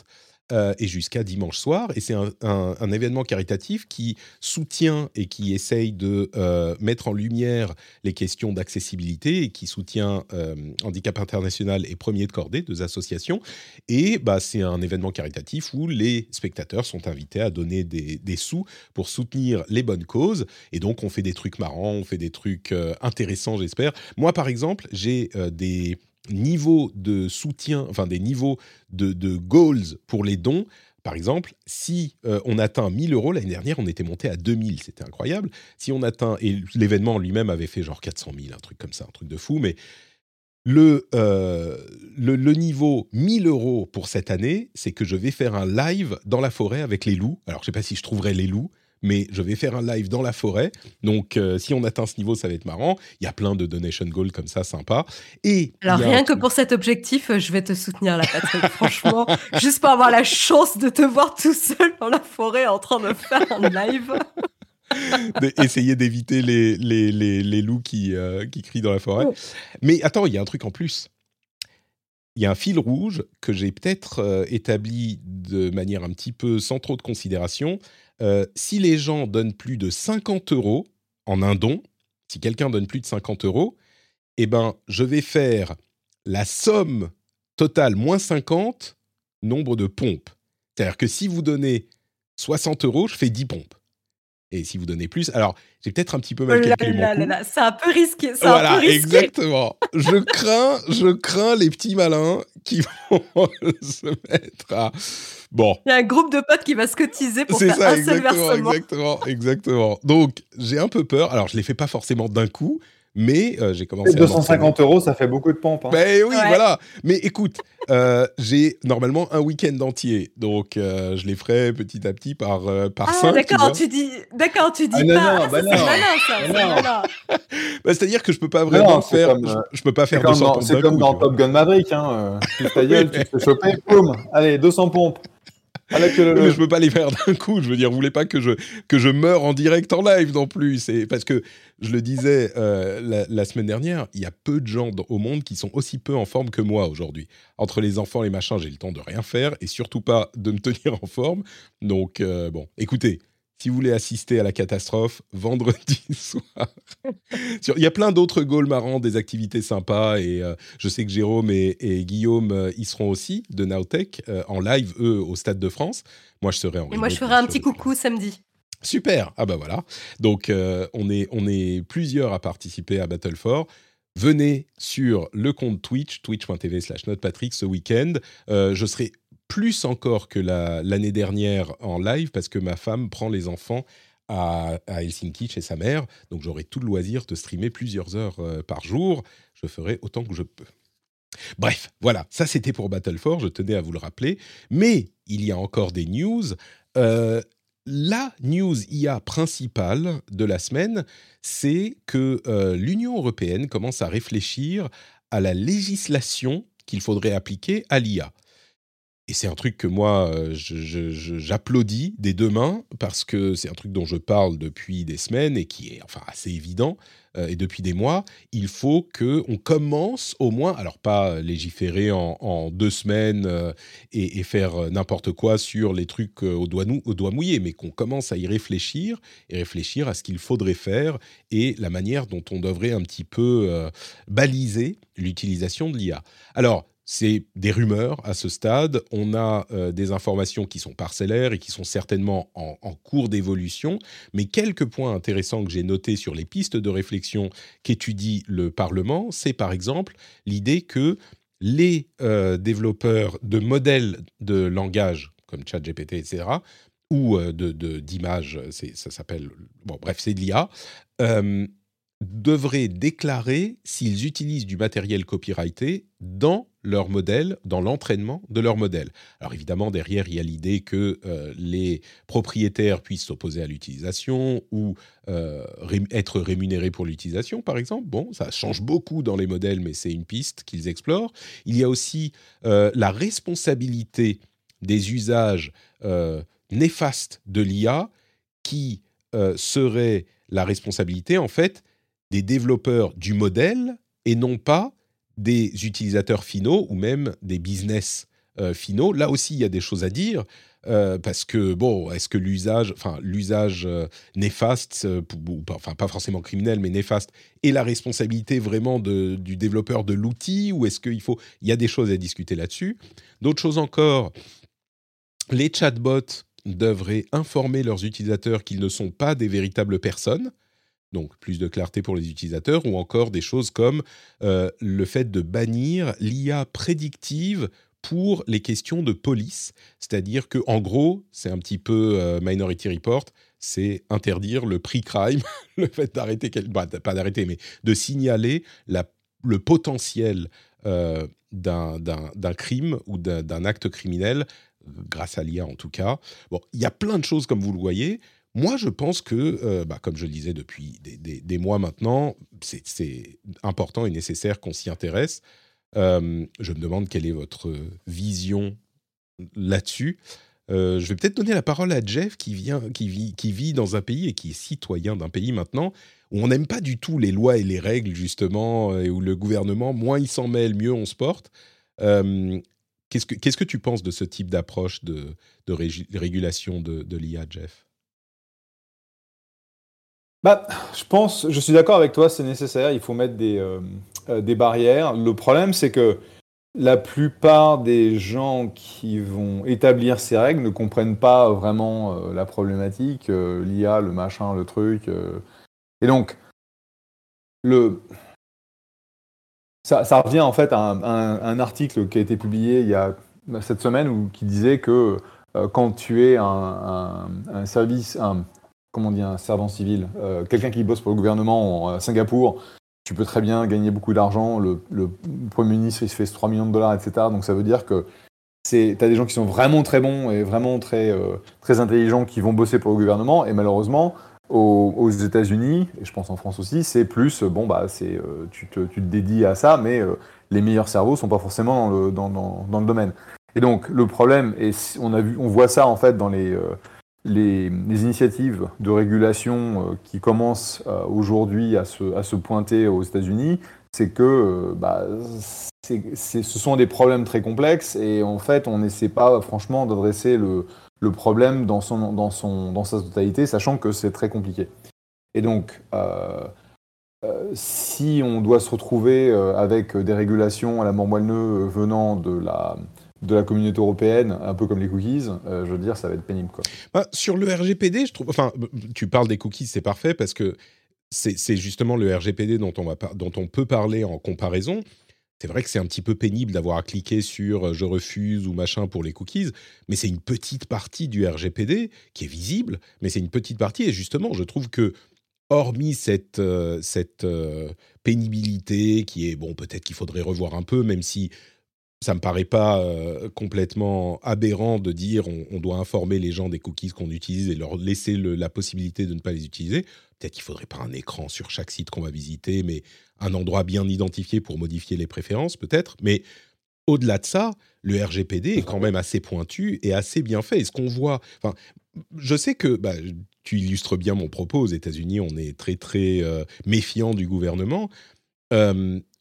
euh, et jusqu'à dimanche soir. Et c'est un, événement caritatif qui soutient et qui essaye de euh, mettre en lumière les questions d'accessibilité et qui soutient euh, Handicap International et Premier de Cordée, deux associations. Et bah, c'est un événement caritatif où les spectateurs sont invités à donner des, des, sous pour soutenir les bonnes causes. Et donc, on fait des trucs marrants, on fait des trucs intéressants, j'espère. Moi, par exemple, j'ai des niveaux de soutien, enfin des niveaux de, goals pour les dons. Par exemple, si euh, on atteint 1000 euros, l'année dernière, on était monté à 2000, c'était incroyable. Si on atteint, et l'événement lui-même avait fait genre 400 000, un truc comme ça, un truc de fou, mais le, euh, le, le, niveau 1000 euros pour cette année, c'est que je vais faire un live dans la forêt avec les loups. Alors, je ne sais pas si je trouverai les loups, mais je vais faire un live dans la forêt. Donc, euh, si on atteint ce niveau, ça va être marrant. Il y a plein de donation goals comme ça, sympa. Et alors rien que pour cet objectif, je vais te soutenir, la Patrick. [laughs] Franchement, juste pour avoir la chance de te voir tout seul dans la forêt en train de faire un live. [laughs] Essayer d'éviter les, les, les, loups qui, euh, qui crient dans la forêt. Mais attends, il y a un truc en plus il y a un fil rouge que j'ai peut-être euh, établi de manière un petit peu sans trop de considération, euh, si les gens donnent plus de 50 euros en un don, si quelqu'un donne plus de 50 euros, eh ben, je vais faire la somme totale moins 50 nombre de pompes. C'est-à-dire que si vous donnez 60 euros, je fais 10 pompes. Et si vous donnez plus, alors j'ai peut-être un petit peu mal calculé mon C'est un peu risqué. Voilà, un peu risqué. exactement. je [laughs] crains, je crains les petits malins qui vont [laughs] se mettre à. Bon. Il y a un groupe de potes qui va se cotiser pour faire un seul versement. Exactement, exactement. Donc j'ai un peu peur. Alors je les fais pas forcément d'un coup, Mais euh, j'ai commencé. 250 euros, ça fait beaucoup de pompes. Hein. Ben oui, voilà. Mais écoute, euh, j'ai normalement un week-end entier, donc euh, je les ferai petit à petit par par ah, D'accord, tu, dis, d'accord, tu dis ah, pas. Non, bah non, ça, [laughs] bah C'est-à-dire que je peux pas vraiment faire. je, peux pas faire 200 pompes. C'est comme dans Top Gun Maverick, hein. tu ta gueule, [laughs] tu te fais choper, boum, allez, 200 pompes. Ah, mais je peux pas les faire d'un coup. Je veux dire, vous voulez pas que je que je meure en direct en live non plus. C'est parce que je le disais euh, la, semaine dernière, il y a peu de gens au monde qui sont aussi peu en forme que moi aujourd'hui. Entre les enfants, les machins, j'ai le temps de rien faire et surtout pas de me tenir en forme. Donc euh, bon, écoutez, si vous voulez assister à la catastrophe, vendredi [laughs] soir. Il y a plein d'autres goals marrants, des activités sympas, et euh, je sais que Jérôme et, Guillaume euh, y seront aussi, de Nowtech, euh, en live, eux, au Stade de France. Moi, je serai en Et moi, je ferai un petit coucou samedi. Super, ah bah voilà. Donc, on, est, on est plusieurs à participer à Battle for. Venez sur le compte Twitch, twitch.tv slash notepatrick ce week-end. je serai plus encore que l'année dernière en live parce que ma femme prend les enfants à, Helsinki chez sa mère. Donc j'aurai tout le loisir de streamer plusieurs heures euh, par jour. Je ferai autant que je peux. Bref, voilà, ça c'était pour Battle je tenais à vous le rappeler. Mais il y a encore des news. Euh, la news IA principale de la semaine, c'est que euh, l'Union européenne commence à réfléchir à la législation qu'il faudrait appliquer à l'IA. Et c'est un truc que moi, euh, j'applaudis des deux mains parce que c'est un truc dont je parle depuis des semaines et qui est enfin assez évident euh, et depuis des mois. Il faut que on commence au moins, alors pas légiférer en, deux semaines euh, et, faire n'importe quoi sur les trucs au doigt, au mouillé, mais qu'on commence à y réfléchir et réfléchir à ce qu'il faudrait faire et la manière dont on devrait un petit peu baliser l'utilisation de l'IA. Alors c'est des rumeurs à ce stade. On a euh, des informations qui sont parcellaires et qui sont certainement en, cours d'évolution. Mais quelques points intéressants que j'ai notés sur les pistes de réflexion qu'étudie le Parlement, c'est par exemple l'idée que les euh, développeurs de modèles de langage comme ChatGPT, etc., ou euh, d'images, ça s'appelle, bon bref, c'est de l'IA, devraient déclarer s'ils utilisent du matériel copyrighté dans leur modèle, dans l'entraînement de leur modèle. Alors évidemment, derrière, il y a l'idée que euh, les propriétaires puissent s'opposer à l'utilisation ou euh, être rémunérés pour l'utilisation, par exemple. Bon, ça change beaucoup dans les modèles, mais c'est une piste qu'ils explorent. Il y a aussi euh, la responsabilité des usages néfastes de l'IA qui serait la responsabilité, en fait, des développeurs du modèle et non pas des utilisateurs finaux ou même des business euh, finaux. Là aussi, il y a des choses à dire. Euh, parce que bon, est-ce que l'usage, enfin l'usage euh, néfaste, enfin pas forcément criminel, mais néfaste, est la responsabilité vraiment du développeur de l'outil, ou est-ce qu'il faut, il y a des choses à discuter là-dessus. D'autres choses encore, les chatbots devraient informer leurs utilisateurs qu'ils ne sont pas des véritables personnes donc plus de clarté pour les utilisateurs, ou encore des choses comme euh, le fait de bannir l'IA prédictive pour les questions de police. C'est-à-dire que, en gros, c'est un petit peu euh, Minority Report, c'est interdire le pre-crime, [laughs] le fait d'arrêter, bah, pas d'arrêter, mais de signaler le potentiel euh, d'un crime ou d'un acte criminel, grâce à l'IA en tout cas. Bon, il y a plein de choses comme vous le voyez. Moi, je pense que, euh, bah, comme je le disais depuis des, mois maintenant, c'est important et nécessaire qu'on s'y intéresse. Euh, je me demande quelle est votre vision là-dessus. Euh, je vais peut-être donner la parole à Jeff qui, vit, dans un pays et qui est citoyen d'un pays maintenant où on n'aime pas du tout les lois et les règles, justement, et où le gouvernement, moins il s'en mêle, mieux on se porte. Qu'est-ce que tu penses de ce type d'approche de, régulation de l'IA, Jeff? Bah, je pense, je suis d'accord avec toi, c'est nécessaire, il faut mettre des, euh, euh, des barrières. Le problème, c'est que la plupart des gens qui vont établir ces règles ne comprennent pas vraiment euh, la problématique, l'IA, le machin, le truc. Et donc, le... ça, revient en fait à un, article qui a été publié il y a cette semaine où, qui disait que quand tu es un, un service, un, comment dit, un servant civil, euh, quelqu'un qui bosse pour le gouvernement à Singapour, tu peux très bien gagner beaucoup d'argent. Le, Premier ministre, il se fait 3 millions de dollars, etc. Donc ça veut dire que tu as des gens qui sont vraiment très bons et vraiment très, très intelligents qui vont bosser pour le gouvernement. Et malheureusement, aux, États-Unis, et je pense en France aussi, c'est plus, bon, bah, c'est, tu, te, tu dédies à ça, mais les meilleurs cerveaux sont pas forcément dans le, le domaine. Et donc, le problème, et on, a vu, on voit ça en fait dans les, euh, les, initiatives de régulation euh, qui commencent euh, aujourd'hui à se, pointer aux États-Unis, c'est que bah, ce sont des problèmes très complexes et en fait, on n'essaie pas franchement d'adresser le, problème dans, son, dans, sa totalité, sachant que c'est très compliqué. Et donc, si on doit se retrouver avec des régulations à la mort moelle venant de la, de la communauté européenne, un peu comme les cookies, euh, je veux dire, ça va être pénible. Quoi. Bah, sur le RGPD, je trouve. Enfin, tu parles des cookies, c'est parfait parce que c'est justement le RGPD dont on, va dont on peut parler en comparaison. C'est vrai que c'est un petit peu pénible d'avoir à cliquer sur euh, je refuse ou machin pour les cookies, mais c'est une petite partie du RGPD qui est visible, mais c'est une petite partie. Et justement, je trouve que, hormis cette, euh, cette pénibilité qui est, bon, peut-être qu'il faudrait revoir un peu, même si ça me paraît pas euh, complètement aberrant de dire on, doit informer les gens des cookies qu'on utilise et leur laisser la possibilité de ne pas les utiliser. Peut-être qu'il faudrait pas un écran sur chaque site qu'on va visiter, mais un endroit bien identifié pour modifier les préférences, peut-être. Mais au-delà de ça, le RGPD est quand même assez pointu et assez bien fait. Et ce qu'on voit, enfin, je sais que bah, tu illustres bien mon propos. Aux États-Unis, on est très très euh, méfiant du gouvernement.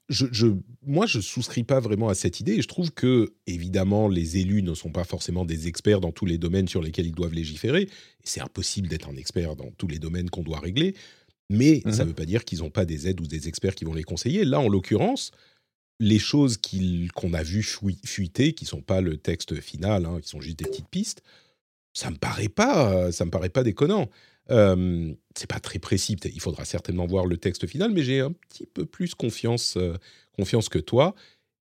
Je, moi, je souscris pas vraiment à cette idée. Et je trouve que, évidemment, les élus ne sont pas forcément des experts dans tous les domaines sur lesquels ils doivent légiférer. C'est impossible d'être un expert dans tous les domaines qu'on doit régler. Mais ça ne mmh veut pas dire qu'ils n'ont pas des aides ou des experts qui vont les conseiller. Là, en l'occurrence, les choses qu'on a vues fuiter, qui sont pas le texte final, hein, qui sont juste des petites pistes, ça me paraît pas, ça me paraît pas déconnant. Euh, c'est pas très précis, il faudra certainement voir le texte final, mais j'ai un petit peu plus confiance, euh, confiance que toi.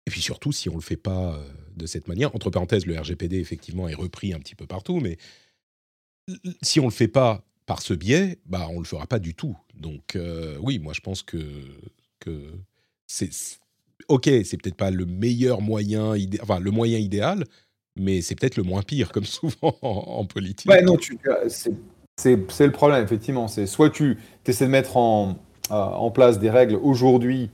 Et puis surtout, si on le fait pas euh, de cette manière, entre parenthèses, le RGPD effectivement est repris un petit peu partout, mais si on le fait pas par ce biais, bah on le fera pas du tout. Donc oui, moi je pense que c'est ok, c'est peut-être pas le meilleur moyen, enfin le moyen idéal, mais c'est peut-être le moins pire, comme [laughs] souvent en, politique. Ouais, non, tu, c'est le problème, effectivement. C'est soit tu essaies de mettre en, euh, en place des règles aujourd'hui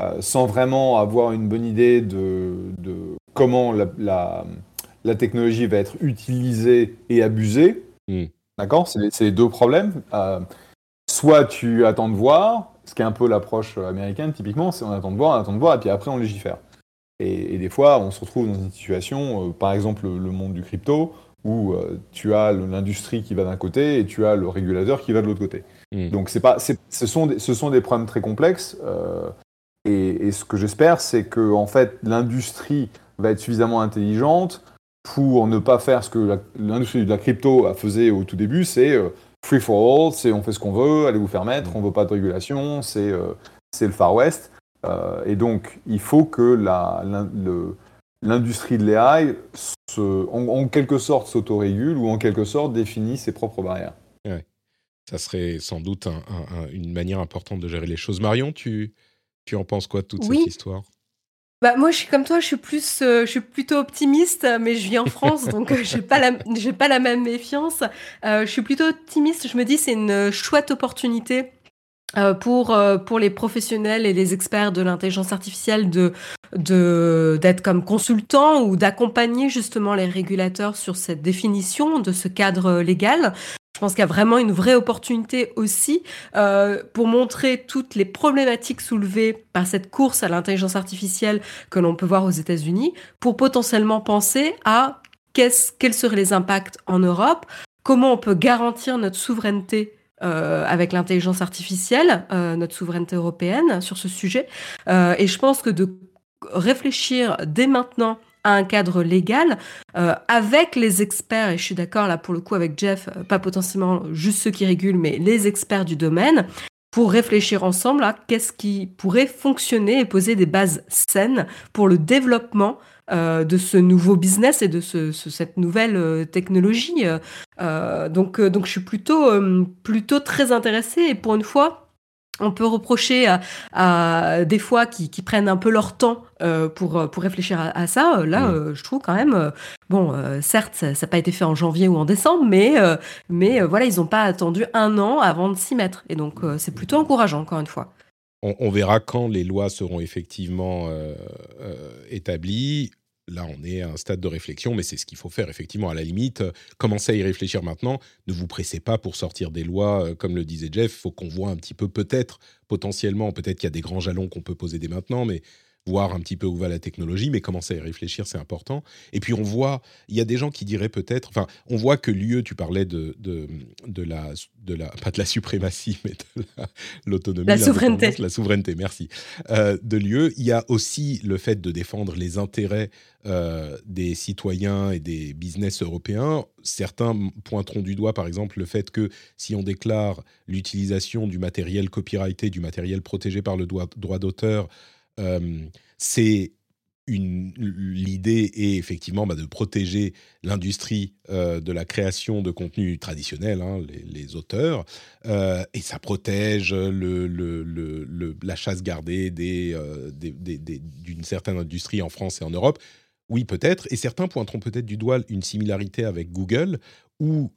euh, sans vraiment avoir une bonne idée de, de comment la, la, la, technologie va être utilisée et abusée. Hmm. D'accord? C'est les deux problèmes. Euh, soit tu attends de voir, ce qui est un peu l'approche américaine, typiquement, c'est on attend de voir, on attend de voir, et puis après on légifère. Et, et des fois, on se retrouve dans une situation, par exemple le monde du crypto, où euh, tu as l'industrie qui va d'un côté et tu as le régulateur qui va de l'autre côté. Hmm. Donc c'est pas, ce, sont des, ce sont des problèmes très complexes. Euh, et, ce que j'espère, c'est que en fait, l'industrie va être suffisamment intelligente pour ne pas faire ce que l'industrie de la crypto faisait au tout début, c'est euh, free for all, c'est on fait ce qu'on veut, allez vous faire mettre, hmm. on veut pas de régulation, c'est c'est le Far West. et donc, il faut que la, le, l'industrie de l'AI, en, quelque sorte, s'autorégule ou en quelque sorte définit ses propres barrières. Ouais. Ça serait sans doute une manière importante de gérer les choses. Marion, tu, tu en penses quoi de toute cette histoire? Bah, moi, je suis comme toi, je suis, plus, euh, je suis plutôt optimiste, mais je vis en France, donc euh, je n'ai pas, la, pas la même méfiance. Euh, je suis plutôt optimiste, je me dis c'est une chouette opportunité euh, pour, euh, pour les professionnels et les experts de l'intelligence artificielle de d'être comme consultants ou d'accompagner justement les régulateurs sur cette définition de ce cadre légal. Je pense qu'il y a vraiment une vraie opportunité aussi euh, pour montrer toutes les problématiques soulevées par cette course à l'intelligence artificielle que l'on peut voir aux États-Unis, pour potentiellement penser à quels seraient les impacts en Europe, comment on peut garantir notre souveraineté euh, avec l'intelligence artificielle, euh, notre souveraineté européenne sur ce sujet. Euh, et je pense que de réfléchir dès maintenant à un cadre légal avec les experts, et je suis d'accord là pour le coup avec Jeff, pas potentiellement juste ceux qui régulent, mais les experts du domaine, pour réfléchir ensemble à qu'est-ce qui pourrait fonctionner et poser des bases saines pour le développement euh, de ce nouveau business et de ce, cette nouvelle euh, technologie. Euh, donc, donc, je suis plutôt, plutôt très intéressée et pour une fois, on peut reprocher à, des fois qui, prennent un peu leur temps euh, pour, pour réfléchir à, ça. Là, mm. euh, je trouve quand même, euh, bon, certes, ça n'a pas été fait en janvier ou en décembre, mais, mais voilà, ils n'ont pas attendu un an avant de s'y mettre. Et donc, c'est plutôt encourageant, encore une fois. On, verra quand les lois seront effectivement établies là, on est à un stade de réflexion, mais c'est ce qu'il faut faire effectivement. À la limite, euh, commencez à y réfléchir maintenant. Ne vous pressez pas pour sortir des lois, euh, comme le disait Jeff. Il faut qu'on voit un petit peu, peut-être, potentiellement, peut-être qu'il y a des grands jalons qu'on peut poser dès maintenant, mais voir un petit peu où va la technologie, mais commencer à y réfléchir, c'est important. Et puis on voit, il y a des gens qui diraient peut-être, enfin, on voit que l'UE, tu parlais de, de, de, la, de la, pas de la suprématie, [laughs] mais de l'autonomie. La, souveraineté. La souveraineté, merci. Euh, de l'UE, il y a aussi le fait de défendre les intérêts euh, des citoyens et des business européens. Certains pointeront du doigt, par exemple, le fait que si on déclare l'utilisation du matériel copyrighté, du matériel protégé par le droit d'auteur, c'est l'idée est effectivement bah, de protéger l'industrie euh, de la création de contenu traditionnel, hein, les, auteurs, euh, et ça protège la chasse gardée d'une certaine industrie en France et en Europe. Oui, peut-être, et certains pointeront peut-être du doigt une similarité avec Google, où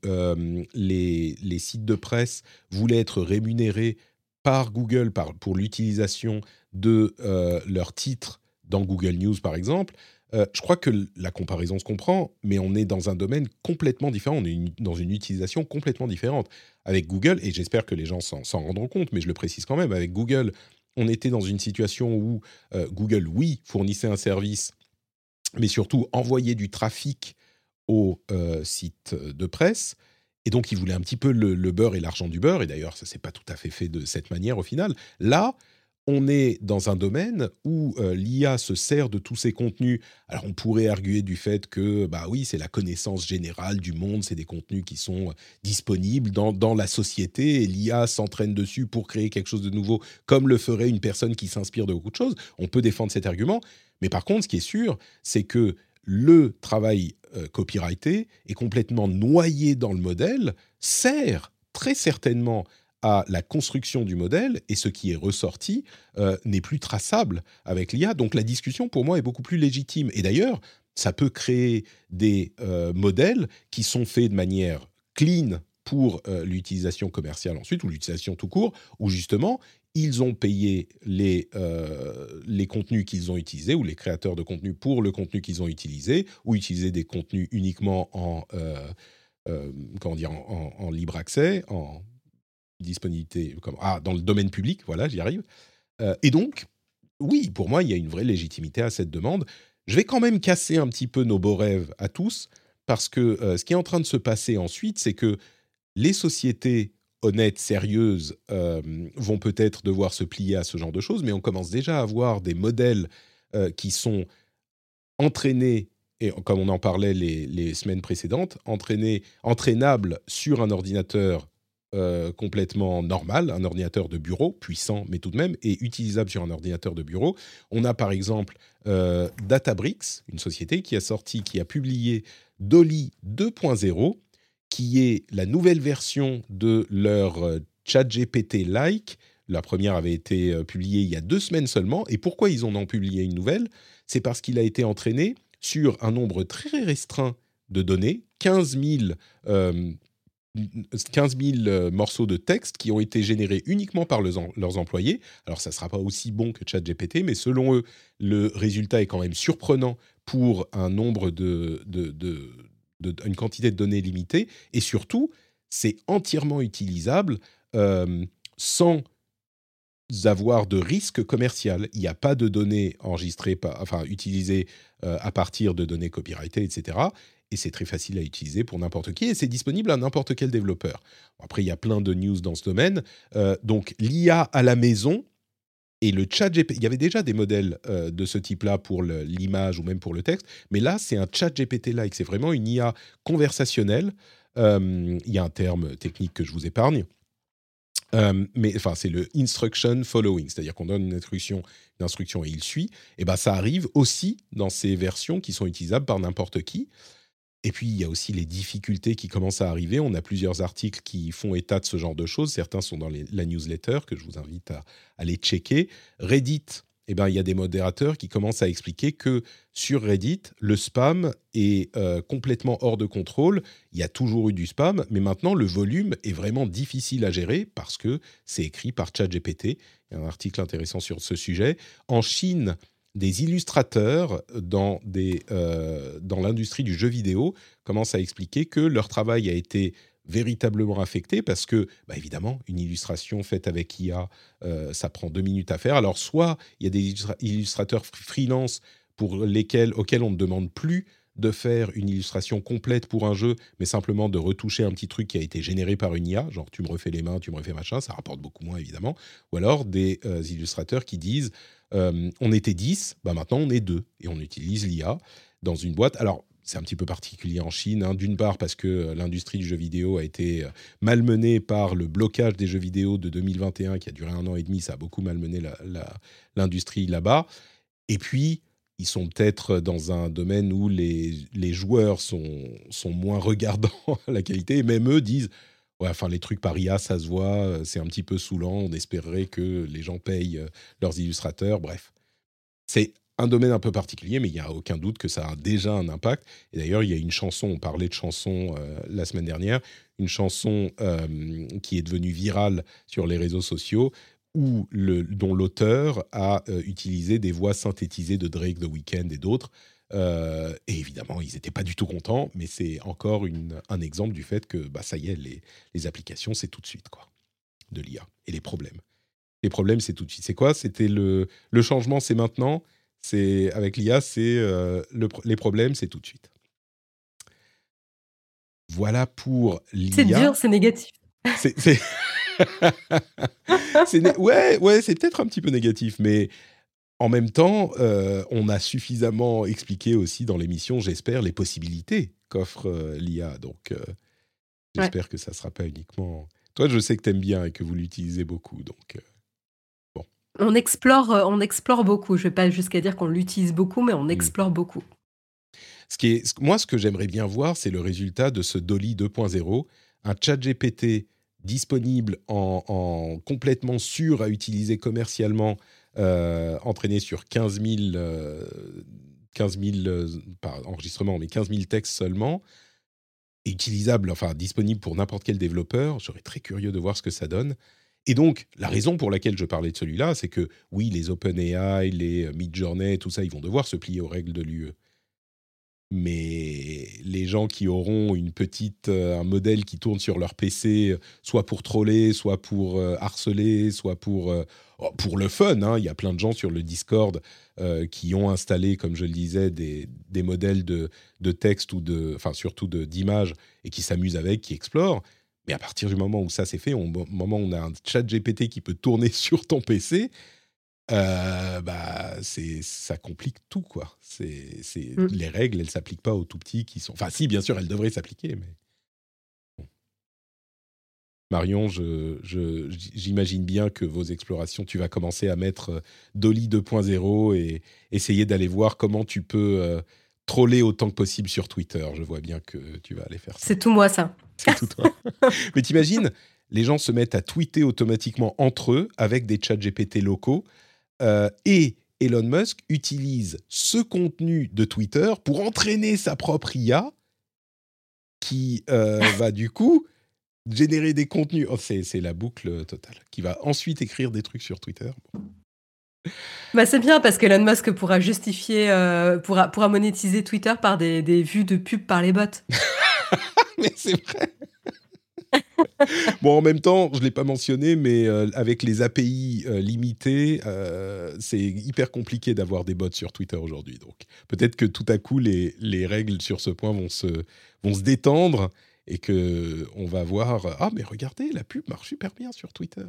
les, sites de presse voulaient être rémunérés par Google pour l'utilisation de euh, leurs titres dans Google News, par exemple. Euh, je crois que la comparaison se comprend, mais on est dans un domaine complètement différent, on est dans une utilisation complètement différente. Avec Google, et j'espère que les gens s'en rendront compte, mais je le précise quand même, avec Google, on était dans une situation où euh, Google, oui, fournissait un service, mais surtout envoyait du trafic aux sites de presse. Et donc, il voulait un petit peu le, beurre et l'argent du beurre. Et d'ailleurs, ça s'est pas tout à fait fait de cette manière au final. Là, on est dans un domaine où euh, l'IA se sert de tous ces contenus. Alors on pourrait arguer du fait que, bah oui, c'est la connaissance générale du monde, c'est des contenus qui sont euh, disponibles dans, la société et l'IA s'entraîne dessus pour créer quelque chose de nouveau, comme le ferait une personne qui s'inspire de beaucoup de choses. On peut défendre cet argument, mais par contre, ce qui est sûr, c'est que le travail euh, copyrighté est complètement noyé dans le modèle, sert très certainement à la construction du modèle et ce qui est ressorti euh, n'est plus traçable avec l'IA. Donc la discussion pour moi est beaucoup plus légitime. Et d'ailleurs, ça peut créer des euh, modèles qui sont faits de manière clean pour l'utilisation commerciale ensuite, ou l'utilisation tout court, où justement, ils ont payé les, les contenus qu'ils ont utilisés, ou les créateurs de contenu pour le contenu qu'ils ont utilisé, ou utiliser des contenus uniquement en, comment dire, en, libre accès, en disponibilité, ah, dans le domaine public, voilà, j'y arrive. Euh, et donc, oui, pour moi, il y a une vraie légitimité à cette demande. Je vais quand même casser un petit peu nos beaux rêves à tous, parce que euh, ce qui est en train de se passer ensuite, c'est que les sociétés honnêtes, sérieuses, euh, vont peut-être devoir se plier à ce genre de choses, mais on commence déjà à avoir des modèles qui sont entraînés et comme on en parlait les, semaines précédentes, entraînés, entraînables sur un ordinateur euh, complètement normal, un ordinateur de bureau, puissant mais tout de même, et utilisable sur un ordinateur de bureau. On a par exemple euh, Databricks, une société qui a sorti, qui a publié Dolly 2.0, qui est la nouvelle version de leur euh, ChatGPT-like. La première avait été publiée il y a deux semaines seulement. Et pourquoi ils en ont publié une nouvelle? C'est parce qu'il a été entraîné sur un nombre très restreint de données, 15 000 15 000 euh, morceaux de texte qui ont été générés uniquement par leurs employés. Alors, ça ne sera pas aussi bon que ChatGPT, mais selon eux, le résultat est quand même surprenant pour un nombre de, une quantité de données limitée. Et surtout, c'est entièrement utilisable euh, sans avoir de risque commercial. Il n'y a pas de données enregistrées, enfin utilisées euh, à partir de données copyrightées, etc et c'est très facile à utiliser pour n'importe qui et c'est disponible à n'importe quel développeur. Après, il y a plein de news dans ce domaine. Euh, donc, l'IA à la maison et le chat GPT, il y avait déjà des modèles euh, de ce type-là pour l'image ou même pour le texte, mais là, c'est un chat GPT-like. C'est vraiment une IA conversationnelle. Euh, il y a un terme technique que je vous épargne. mais enfin, c'est le instruction following, c'est-à-dire qu'on donne une instruction, une instruction et il suit. Et ben, ça arrive aussi dans ces versions qui sont utilisables par n'importe qui. Et puis, il y a aussi les difficultés qui commencent à arriver. On a plusieurs articles qui font état de ce genre de choses. Certains sont dans la newsletter, que je vous invite à aller checker. Reddit, eh ben, il y a des modérateurs qui commencent à expliquer que sur Reddit, le spam est euh, complètement hors de contrôle. Il y a toujours eu du spam, mais maintenant, le volume est vraiment difficile à gérer parce que c'est écrit par ChatGPT. Il y a un article intéressant sur ce sujet. En Chine, des illustrateurs dans, euh, dans l'industrie du jeu vidéo commencent à expliquer que leur travail a été véritablement affecté parce que, bah, évidemment, une illustration faite avec IA, euh, ça prend deux minutes à faire. Alors, soit il y a des illustrateurs freelance pour lesquels, auxquels on ne demande plus de faire une illustration complète pour un jeu, mais simplement de retoucher un petit truc qui a été généré par une IA, genre tu me refais les mains, tu me refais machin, ça rapporte beaucoup moins évidemment. Ou alors des euh, illustrateurs qui disent euh, on était 10, bah maintenant on est 2 et on utilise l'IA dans une boîte. Alors c'est un petit peu particulier en Chine, hein. d'une part parce que euh, l'industrie du jeu vidéo a été malmenée par le blocage des jeux vidéo de 2021 qui a duré un an et demi, ça a beaucoup malmené l'industrie là-bas. Et puis, ils sont peut-être dans un domaine où les, les joueurs sont, sont moins [laughs] regardants à la qualité, et même eux disent Ouais, enfin, les trucs par IA, ça se voit, c'est un petit peu saoulant, on espérerait que les gens payent euh, leurs illustrateurs, bref. C'est un domaine un peu particulier, mais il n'y a aucun doute que ça a déjà un impact. Et d'ailleurs, il y a une chanson, on parlait de chanson euh, la semaine dernière, une chanson euh, qui est devenue virale sur les réseaux sociaux, le, dont l'auteur a euh, utilisé des voix synthétisées de Drake, The Weeknd et d'autres. Euh, et évidemment, ils n'étaient pas du tout contents, mais c'est encore une, un exemple du fait que bah, ça y est, les, les applications, c'est tout de suite quoi, de l'IA. Et les problèmes. Les problèmes, c'est tout de suite. C'est quoi? C'était le, le changement, c'est maintenant. C'est avec l'IA, c'est euh, le, les problèmes, c'est tout de suite. Voilà pour l'IA. C'est dur, c'est négatif. C'est [laughs] ouais, ouais, c'est peut-être un petit peu négatif, mais en même temps, euh, on a suffisamment expliqué aussi dans l'émission, j'espère, les possibilités qu'offre euh, l'IA. Donc, euh, j'espère que ça ne sera pas uniquement. Toi, je sais que tu aimes bien et que vous l'utilisez beaucoup, donc. bon. On explore, on explore beaucoup. Je ne vais pas jusqu'à dire qu'on l'utilise beaucoup, mais on mmh. explore beaucoup. Ce qui est, moi, ce que j'aimerais bien voir, c'est le résultat de ce Dolly 2.0, un chat GPT disponible en, complètement sûr à utiliser commercialement, euh, entraîné sur 15 000, 15 000 pas enregistrements, mais 15 000 textes seulement, utilisable, enfin disponible pour n'importe quel développeur. J'aurais très curieux de voir ce que ça donne. Et donc, la raison pour laquelle je parlais de celui-là, c'est que oui, les OpenAI, les Midjourney, tout ça, ils vont devoir se plier aux règles de l'UE mais les gens qui auront une petite, euh, un modèle qui tourne sur leur PC, soit pour troller, soit pour euh, harceler, soit pour, euh, oh, pour le fun. Hein. Il y a plein de gens sur le Discord qui ont installé, comme je le disais, des, des modèles de, de, texte ou de, enfin surtout d'images et qui s'amusent avec, qui explorent. Mais à partir du moment où ça s'est fait, au moment où on a un chat GPT qui peut tourner [laughs] sur ton PC, euh, bah, c'est ça complique tout quoi. C'est mmh. les règles, elles s'appliquent pas aux tout petits qui sont. Enfin, si, bien sûr, elles devraient s'appliquer, mais. Marion, je, j'imagine bien que vos explorations, tu vas commencer à mettre euh, Dolly 2.0 et essayer d'aller voir comment tu peux euh, troller autant que possible sur Twitter. Je vois bien que tu vas aller faire ça. C'est tout moi, ça. C'est tout toi. [laughs] mais t'imagines, les gens se mettent à tweeter automatiquement entre eux avec des chats GPT locaux euh, et Elon Musk utilise ce contenu de Twitter pour entraîner sa propre IA qui euh, [laughs] va du coup générer des contenus. Oh, c'est la boucle totale. Qui va ensuite écrire des trucs sur Twitter. Bah c'est bien parce qu'Elon Musk pourra justifier, euh, pourra, pourra, monétiser Twitter par des, des vues de pub par les bots. [laughs] Mais c'est vrai. [laughs] bon, en même temps, je ne l'ai pas mentionné, mais euh, avec les API euh, limitées, euh, c'est hyper compliqué d'avoir des bots sur Twitter aujourd'hui. Donc, peut-être que tout à coup, les, les, règles sur ce point vont se, vont se détendre et que on va voir ah mais regardez, la pub marche super bien sur Twitter.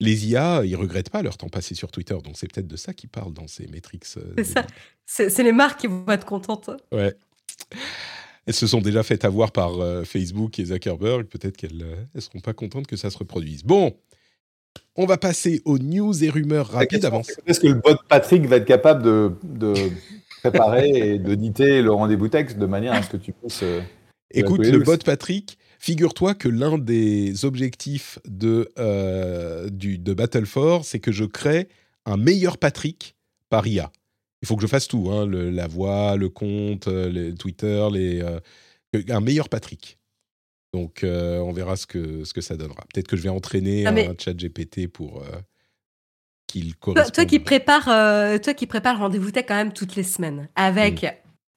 Les IA, ils regrettent pas leur temps passé sur Twitter, donc c'est peut-être de ça qu'ils parlent dans ces métriques. c'est ça. C'est les marques qui vont être contentes. Ouais elles se sont déjà faites avoir par euh, Facebook et Zuckerberg. Peut-être qu'elles ne euh, seront pas contentes que ça se reproduise. Bon, on va passer aux news et rumeurs rapides avant. Est-ce que le bot Patrick va être capable de, [laughs] préparer et d'auditer le rendez-vous texte de manière à ce que tu puisses. Euh, Écoute, le bot Patrick, figure-toi que l'un des objectifs de, euh, du, de Battle for, c'est que je crée un meilleur Patrick par IA. Il faut que je fasse tout, hein, la voix, le compte, euh, les Twitter, les, un meilleur Patrick. Donc, on verra ce que, ce que ça donnera. Peut-être que je vais entraîner ah, un chat GPT pour qu'il corresponde. Toi, qui prépares, toi qui prépare rendez-vous tech quand même toutes les semaines, avec mmh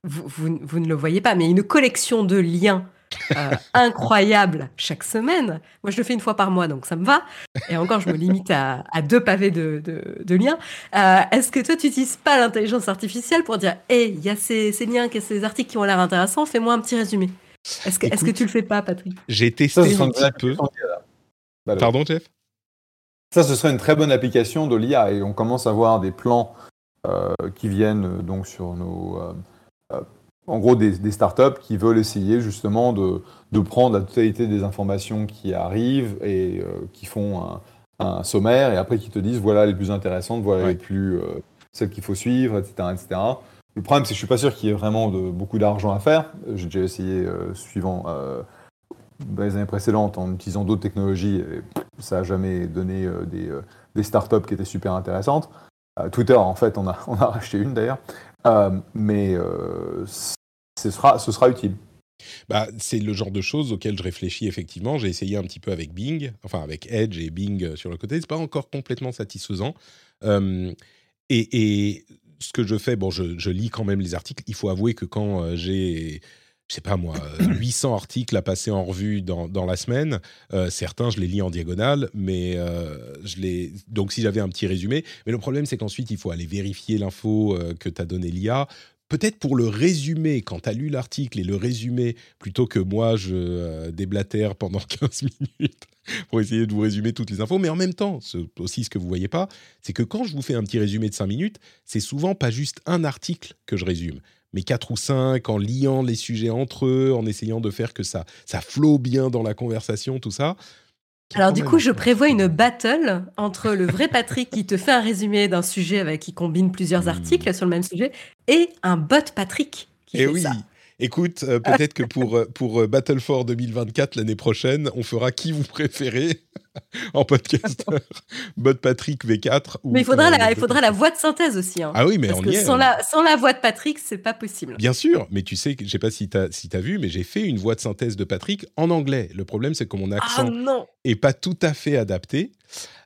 vous, vous, ne le voyez pas, mais une collection de liens euh, incroyables chaque semaine. Moi, je le fais une fois par mois, donc ça me va. Et encore, je me limite à, deux pavés de, de, liens. Euh, est-ce que toi, tu n'utilises pas l'intelligence artificielle pour dire Hé, il y a ces, ces liens, ces articles qui ont l'air intéressants, fais-moi un petit résumé Est-ce que, est que tu le fais pas, Patrick? J'ai testé un petit peu. Pardon, Jeff? Ça, ce serait une très bonne application de l'IA et on commence à voir des plans euh, qui viennent donc sur nos euh, en gros des, des, startups qui veulent essayer justement de, de, prendre la totalité des informations qui arrivent et euh, qui font un, un, sommaire et après qui te disent voilà les plus intéressantes, voilà les plus euh, celles qu'il faut suivre, etc., etc. Le problème c'est que je suis pas sûr qu'il y ait vraiment de, beaucoup d'argent à faire. J'ai déjà essayé suivant dans les années précédentes en utilisant d'autres technologies et ça n'a jamais donné des, des startups qui étaient super intéressantes. Twitter en fait on a, [laughs] on a racheté une d'ailleurs. Euh, mais euh, ce, sera, ce sera utile. Bah, c'est le genre de choses auxquelles je réfléchis effectivement. J'ai essayé un petit peu avec Bing, enfin avec Edge et Bing sur le côté. C'est pas encore complètement satisfaisant. Euh, et, ce que je fais, bon, je, je, lis quand même les articles. Il faut avouer que quand j'ai je sais pas moi, [coughs] 800 articles à passer en revue dans, dans la semaine. Euh, certains, je les lis en diagonale, mais euh, je les. Donc, si j'avais un petit résumé. Mais le problème, c'est qu'ensuite, il faut aller vérifier l'info euh, que tu as donné l'IA. Peut-être pour le résumé, quand tu as lu l'article et le résumé, plutôt que moi, je déblatère pendant [laughs] 15 minutes pour essayer de vous résumer toutes les infos. Mais en même temps, aussi ce que vous voyez pas, c'est que quand je vous fais un petit résumé de 5 minutes, c'est souvent pas juste un article que je résume mais quatre ou cinq, en liant les sujets entre eux, en essayant de faire que ça, ça flot bien dans la conversation, tout ça. Alors du coup, je prévois une battle entre le vrai Patrick qui te fait un résumé d'un sujet avec qui combine plusieurs hmm. articles sur le même sujet et un bot Patrick qui et eh oui. ça. Écoute, euh, peut-être que pour, euh, pour euh, Battle for 2024, l'année prochaine, on fera qui vous préférez [laughs] en podcast. [laughs] Bot Patrick V4. mais il faudra, la, il faudra la voix de synthèse aussi. Hein. ah oui, mais Parce on que y est. Sans, la, sans la voix de Patrick, c'est pas possible. Bien sûr, mais tu sais, je sais pas si tu as, si as vu, mais j'ai fait une voix de synthèse de Patrick en anglais. Le problème, c'est que mon ah accent ah est pas tout à fait adapté.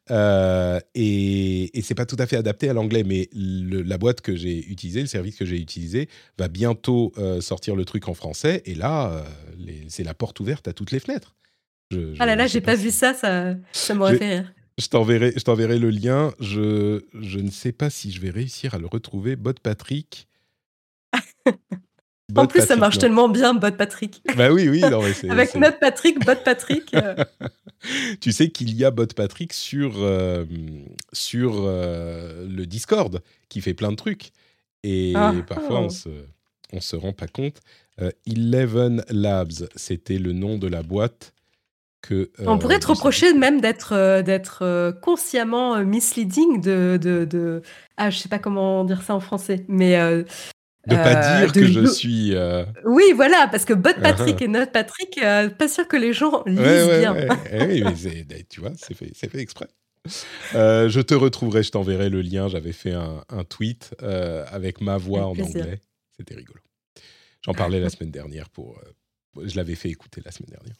Euh, et, et c'est pas tout à fait adapté à l'anglais, mais la boîte que j'ai utilisée, le service que j'ai utilisé, va bientôt euh, sortir le truc en français. Et là, euh, c'est la porte ouverte à toutes les fenêtres. Ah là là, j'ai pas, vu ça, ça, ça m'aurait fait rire. Je t'enverrai, je t'enverrai le lien. Je, je ne sais pas si je vais réussir à le retrouver. Bot Patrick. [laughs] en plus, ça marche tellement bien, Bot Patrick. [laughs] Bah oui, oui. [laughs] Avec notre Patrick, Bot Patrick. Euh. tu sais qu'il y a Bot Patrick sur, euh, sur euh, le Discord qui fait plein de trucs. Et ah. parfois, on se, on se rend pas compte. Eleven Labs, c'était le nom de la boîte. Que, on pourrait te reprocher même d'être d'être consciemment misleading de, de, de, ah je sais pas comment dire ça en français mais de pas euh, dire que je suis. Euh, oui, voilà, parce que Bot [laughs] Patrick et Note Patrick, euh, pas sûr que les gens lisent bien. Eh oui, mais tu vois, c'est fait, fait, exprès. je te retrouverai, je t'enverrai le lien. J'avais fait un, un tweet avec ma voix en anglais. C'était rigolo. J'en parlais la semaine dernière pour. je l'avais fait écouter la semaine dernière.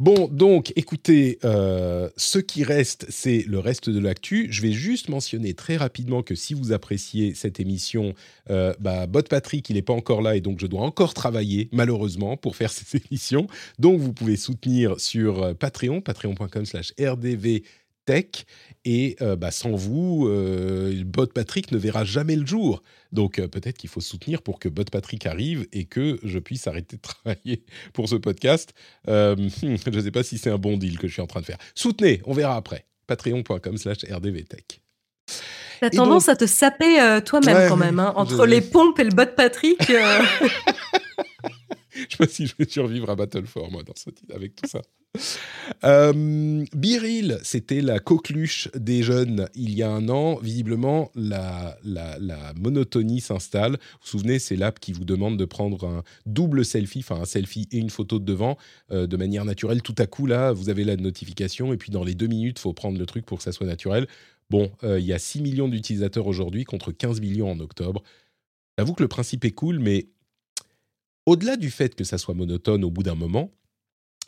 Bon, donc, écoutez, euh, ce qui reste, c'est le reste de l'actu. Je vais juste mentionner très rapidement que si vous appréciez cette émission, euh, bah, Bot Patrick, il n'est pas encore là et donc je dois encore travailler, malheureusement, pour faire [laughs] cette émission. Donc, vous pouvez soutenir sur euh, Patreon, patreon.com slash rdv tech. Et euh, bah, sans vous, euh, Bot Patrick ne verra jamais le jour. Donc euh, peut-être qu'il faut soutenir pour que Bot Patrick arrive et que je puisse arrêter de [laughs] travailler pour ce podcast. [laughs] je ne sais pas si c'est un bon deal que je suis en train de faire. Soutenez, on verra après. Patreon.com slash rdvtech. T'as tendance à te saper toi-même quand même, hein, entre les pompes et le bot Patrick. [laughs] [laughs] sais pas si je vais survivre à Battle moi dans ce, avec tout ça. Euh, Biril, c'était la coqueluche des jeunes il y a un an. Visiblement, la, la, monotonie s'installe. Vous vous souvenez, c'est l'app qui vous demande de prendre un double selfie, enfin un selfie et une photo de devant euh, de manière naturelle. Tout à coup, là, vous avez la notification et puis dans les deux minutes, il faut prendre le truc pour que ça soit naturel. Bon, euh, il y a 6 millions d'utilisateurs aujourd'hui contre 15 millions en octobre. J'avoue que le principe est cool, mais au-delà du fait que ça soit monotone au bout d'un moment,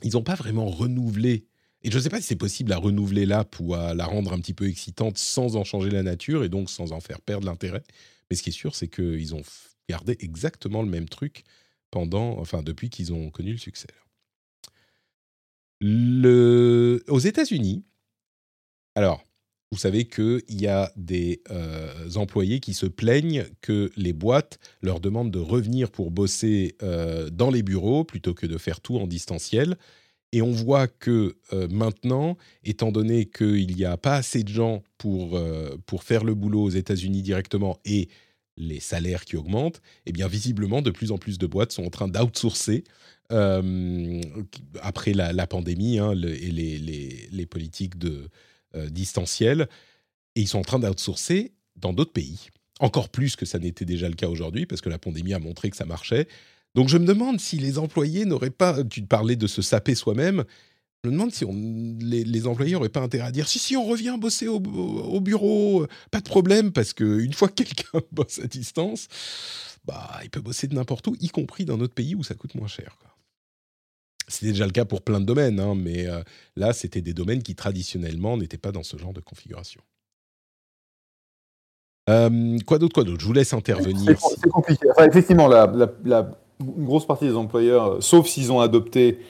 ils n'ont pas vraiment renouvelé. Et je ne sais pas si c'est possible à renouveler l'app ou à la rendre un petit peu excitante sans en changer la nature et donc sans en faire perdre l'intérêt. Mais ce qui est sûr, c'est qu'ils ont gardé exactement le même truc pendant, enfin, depuis qu'ils ont connu le succès. Le... Aux États-Unis, alors, vous savez qu'il y a des euh, employés qui se plaignent que les boîtes leur demandent de revenir pour bosser euh, dans les bureaux plutôt que de faire tout en distanciel. Et on voit que euh, maintenant, étant donné qu'il n'y a pas assez de gens pour, pour faire le boulot aux États-Unis directement et les salaires qui augmentent, eh bien visiblement, de plus en plus de boîtes sont en train d'outsourcer après la, pandémie hein, et les, les, politiques de distanciel, et ils sont en train d'outsourcer dans d'autres pays. Encore plus que ça n'était déjà le cas aujourd'hui, parce que la pandémie a montré que ça marchait. Donc je me demande si les employés n'auraient pas, tu parlais de se saper soi-même, je me demande si on, les, employés n'auraient pas intérêt à dire si, si, on revient bosser au, au bureau, pas de problème, parce qu'une fois que quelqu'un [laughs] bosse à distance, bah, il peut bosser de n'importe où, y compris dans notre pays où ça coûte moins cher. C'était déjà le cas pour plein de domaines, hein, mais euh, là, c'était des domaines qui traditionnellement n'étaient pas dans ce genre de configuration. Euh, quoi d'autre, quoi d'autre? Je vous laisse intervenir. C'est compliqué. effectivement, une grosse partie des employeurs, euh, sauf s'ils ont adopté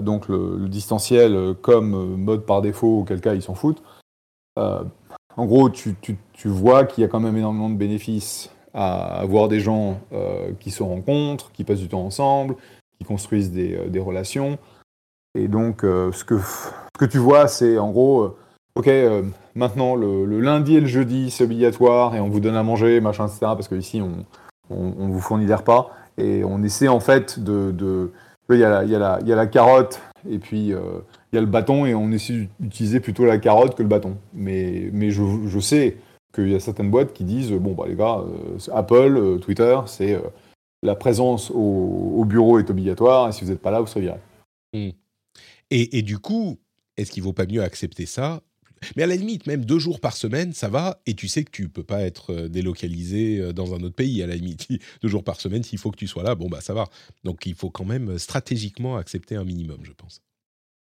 donc le, distanciel comme mode par défaut, auquel cas ils s'en foutent. en gros, tu vois qu'il y a quand même énormément de bénéfices à avoir des gens qui se rencontrent, qui passent du temps ensemble, construisent des, euh, des relations. Et donc, euh, ce, que, ce que tu vois, c'est en gros, euh, ok, maintenant le, lundi et le jeudi, c'est obligatoire et on vous donne à manger, machin, etc. Parce qu'ici, on, on, vous fournit des repas. Et on essaie en fait de. il y, a la, y y, a la, carotte et puis il y a le bâton et on essaie d'utiliser plutôt la carotte que le bâton. Mais, mais je, je sais qu'il y a certaines boîtes qui disent bon bah les gars, Apple, Twitter, c'est la présence au, bureau est obligatoire, et si vous n'êtes pas là, vous serez viré. Hmm. Et, du coup, est-ce qu'il ne vaut pas mieux accepter ça? Mais à la limite, même deux jours par semaine, ça va, et tu sais que tu peux pas être euh, délocalisé euh, dans un autre pays. À la limite, deux jours par semaine, s'il faut que tu sois là, bon bah ça va. Donc il faut quand même stratégiquement accepter un minimum, je pense.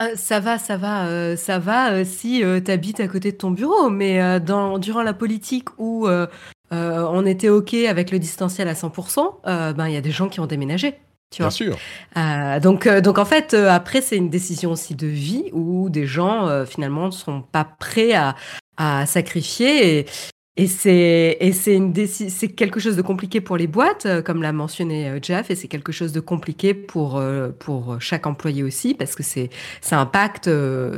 Euh, ça va, ça va, ça va si tu habites à côté de ton bureau, mais dans, durant la politique où euh, on était OK avec le distanciel à 100%, euh, ben, il y a des gens qui ont déménagé. Tu Bien sûr. Euh, donc, donc, en fait, après, c'est une décision aussi de vie où des gens, finalement, ne sont pas prêts à, à sacrifier. Et, et c'est quelque chose de compliqué pour les boîtes, comme l'a mentionné Jeff, et c'est quelque chose de compliqué pour, pour chaque employé aussi, parce que ça impacte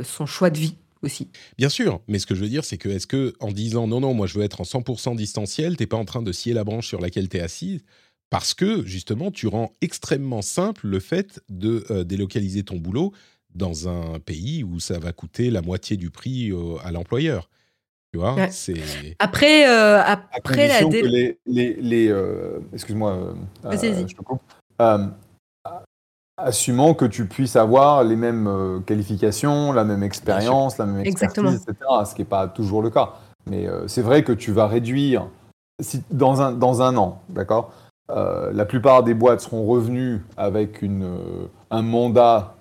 son choix de vie aussi. Bien sûr, mais ce que je veux dire, c'est que est-ce que en disant non, non, moi je veux être en 100% distanciel, t'es pas en train de scier la branche sur laquelle tu es assis parce que justement, tu rends extrêmement simple le fait de euh, délocaliser ton boulot dans un pays où ça va coûter la moitié du prix à l'employeur. Tu vois, c'est après euh, après la les, les, euh, excuse-moi, je te coupe assumant que tu puisses avoir les mêmes euh, qualifications, la même expérience, la même expertise, etc. Ce qui n'est pas toujours le cas. Mais euh, c'est vrai que tu vas réduire, si, dans, un, dans un an, d'accord? Euh, La plupart des boîtes seront revenues avec une, un mandat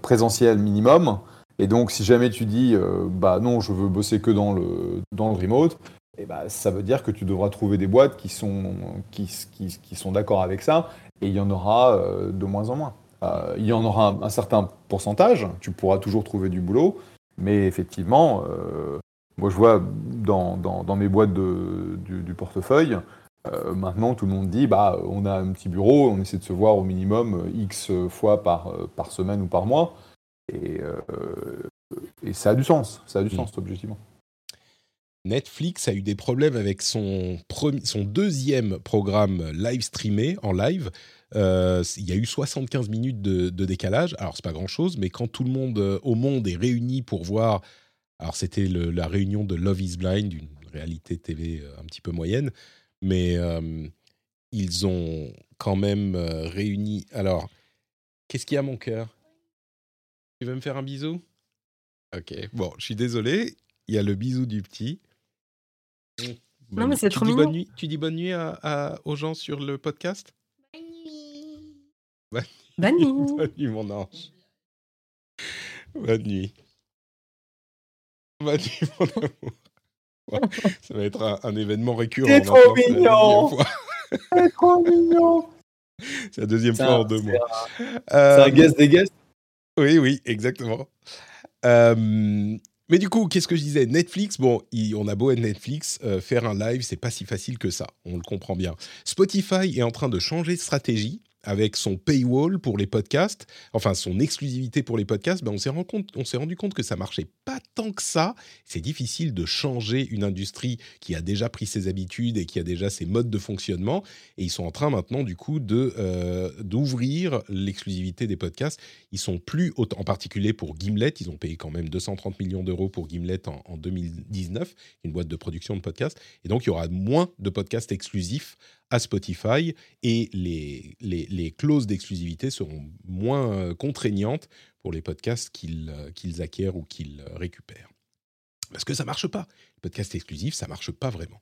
présentiel minimum. Et donc, si jamais tu dis, bah non, je veux bosser que dans le, dans le remote, et eh bah, ça veut dire que tu devras trouver des boîtes qui sont, qui, qui, qui sont d'accord avec ça, et il y en aura de moins en moins. Euh, il y en aura un, certain pourcentage, tu pourras toujours trouver du boulot, mais effectivement, euh, moi je vois dans, dans, mes boîtes de, du, portefeuille, euh, maintenant tout le monde dit bah on a un petit bureau, on essaie de se voir au minimum X fois par, par semaine ou par mois, et, et ça a du sens, ça a du sens objectivement. Netflix a eu des problèmes avec son, deuxième programme live streamé en live. Euh, il y a eu 75 minutes de, décalage. Alors, c'est pas grand-chose, mais quand tout le monde euh, au monde est réuni pour voir. Alors, c'était la réunion de Love is Blind, une réalité TV euh, un petit peu moyenne, mais ils ont quand même réuni. Alors, qu'est-ce qu'il y a, mon cœur? Tu veux me faire un bisou? Ok, bon, je suis désolé. Il y a le bisou du petit. Non, mais c'est trop mignon. Bonne nuit, tu dis bonne nuit aux gens sur le podcast Bonne nuit. [laughs] Bonne nuit, mon ange. Bonne nuit. Bonne nuit, mon amour. Ça va être un, événement récurrent. C'est trop mignon. C'est trop mignon. [laughs] C'est la deuxième fois en deux mois. C'est un euh, guest des guests? Oui, oui, exactement. Euh, mais du coup, qu'est-ce que je disais? Netflix, bon, on a beau être Netflix, euh, faire un live, c'est pas si facile que ça. On le comprend bien. Spotify est en train de changer de stratégie avec son paywall pour les podcasts, enfin son exclusivité pour les podcasts, ben on s'est rendu compte, que ça marchait pas tant que ça. C'est difficile de changer une industrie qui a déjà pris ses habitudes et qui a déjà ses modes de fonctionnement. Et ils sont en train maintenant du coup de euh, d'ouvrir l'exclusivité des podcasts. Ils sont plus en particulier pour Gimlet, ils ont payé quand même 230 millions d'euros pour Gimlet en, en 2019, une boîte de production de podcasts. Et donc il y aura moins de podcasts exclusifs à Spotify et les, clauses d'exclusivité seront moins euh, contraignantes pour les podcasts qu'ils euh, acquièrent ou qu'ils euh, récupèrent. Parce que ça marche pas. Les podcasts exclusifs, ça marche pas vraiment.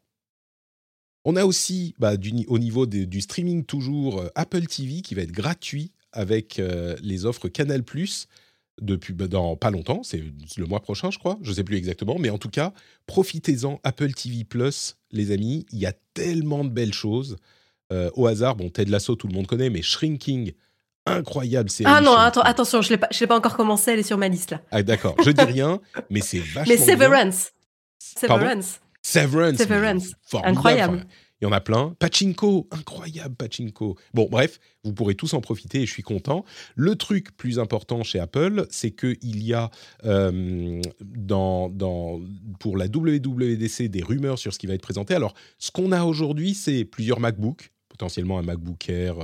On a aussi, bah, au niveau du streaming toujours, Apple TV qui va être gratuit avec les offres Canal+, depuis bah, dans pas longtemps, c'est le mois prochain, je crois, je ne sais plus exactement, mais en tout cas, profitez-en, Apple TV Plus, les amis, il y a tellement de belles choses. Euh, au hasard, bon, Ted Lasso, tout le monde connaît, mais Shrinking, incroyable série. Ah non, attention, je ne l'ai pas encore commencé, elle est sur ma liste là. Ah d'accord, je dis rien, mais c'est [laughs] vachement. Mais Severance. Severance. Severance. Severance. Incroyable. Il y en a plein. Pachinko, incroyable Pachinko. Bon, bref, vous pourrez tous en profiter et je suis content. Le truc plus important chez Apple, c'est qu'il y a euh, pour la WWDC des rumeurs sur ce qui va être présenté. Alors, ce qu'on a aujourd'hui, c'est plusieurs MacBooks, potentiellement un MacBook Air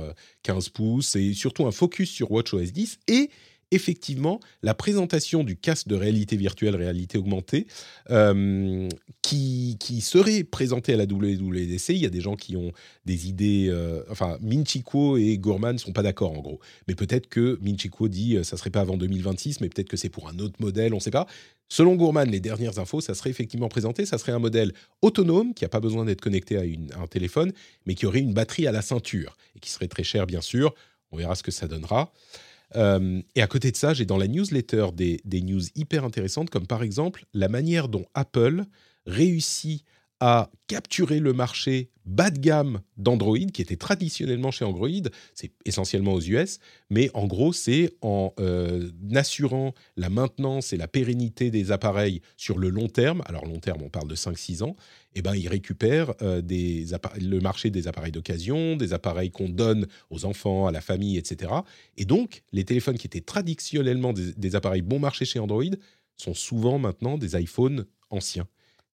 15 euh, pouces et surtout un focus sur WatchOS 10 et effectivement la présentation du casque de réalité virtuelle, réalité augmentée, euh, qui, qui, serait présenté à la WWDC. Il y a des gens qui ont des idées. Euh, enfin, Minchiko et Gourman ne sont pas d'accord en gros. Mais peut-être que Minchiko dit euh, ça serait pas avant 2026, mais peut-être que c'est pour un autre modèle, on ne sait pas. Selon Gourman, les dernières infos, ça serait effectivement présenté. Ça serait un modèle autonome qui n'a pas besoin d'être connecté à un téléphone, mais qui aurait une batterie à la ceinture et qui serait très cher, bien sûr. On verra ce que ça donnera. Euh, et à côté de ça, j'ai dans la newsletter des, des, news hyper intéressantes, comme par exemple la manière dont Apple réussit à capturer le marché bas de gamme d'Android, qui était traditionnellement chez Android, c'est essentiellement aux US, mais en gros, c'est en euh, assurant la maintenance et la pérennité des appareils sur le long terme, alors long terme, on parle de 5-6 ans, et eh ben, ils récupèrent euh, le marché des appareils d'occasion, des appareils qu'on donne aux enfants, à la famille, etc. Et donc, les téléphones qui étaient traditionnellement des appareils bon marché chez Android sont souvent maintenant des iPhones anciens.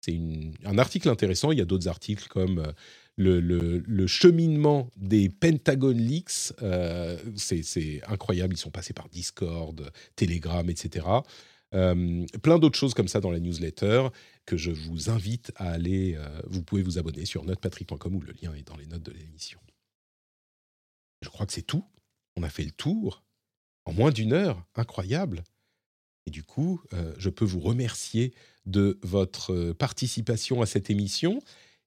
C'est un article intéressant. Il y a d'autres articles comme euh, le, cheminement des Pentagon Leaks. Euh, c'est incroyable. Ils sont passés par Discord, Telegram, etc. Euh, plein d'autres choses comme ça dans la newsletter que je vous invite à aller. vous pouvez vous abonner sur notepatrick.com où le lien est dans les notes de l'émission. Je crois que c'est tout. On a fait le tour en moins d'une heure. Incroyable. Et du coup, je peux vous remercier de votre euh, participation à cette émission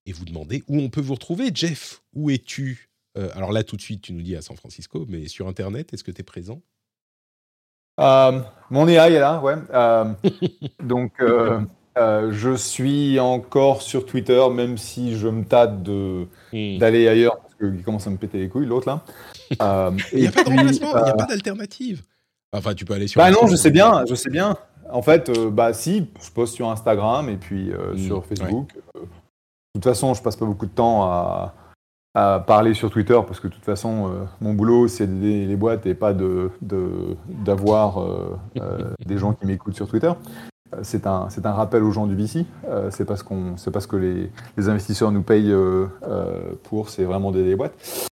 et vous demander où on peut vous retrouver. Jeff, où es-tu? Euh, Alors là, tout de suite, tu nous dis à San Francisco, mais sur Internet, est-ce que tu es présent? Euh, Mon AI est là, ouais. donc, je suis encore sur Twitter, même si je me tâte hmm. d'aller ailleurs, parce qu'il commence à me péter les couilles, l'autre là. il n'y a pas de remplacement, il n'y a pas d'alternative. Enfin, tu peux aller sur. Bah non, je sais bien, je sais bien. En fait, euh, bah si, je poste sur Instagram et puis euh, mm, sur Facebook. Euh, de toute façon, je passe pas beaucoup de temps à, parler sur Twitter parce que de toute façon, mon boulot, c'est d'aider les boîtes et pas de d'avoir [laughs] des gens qui m'écoutent sur Twitter. c'est un, un rappel aux gens du VC. c'est parce qu'on, parce que les, les, investisseurs nous payent pour, c'est vraiment des, boîtes.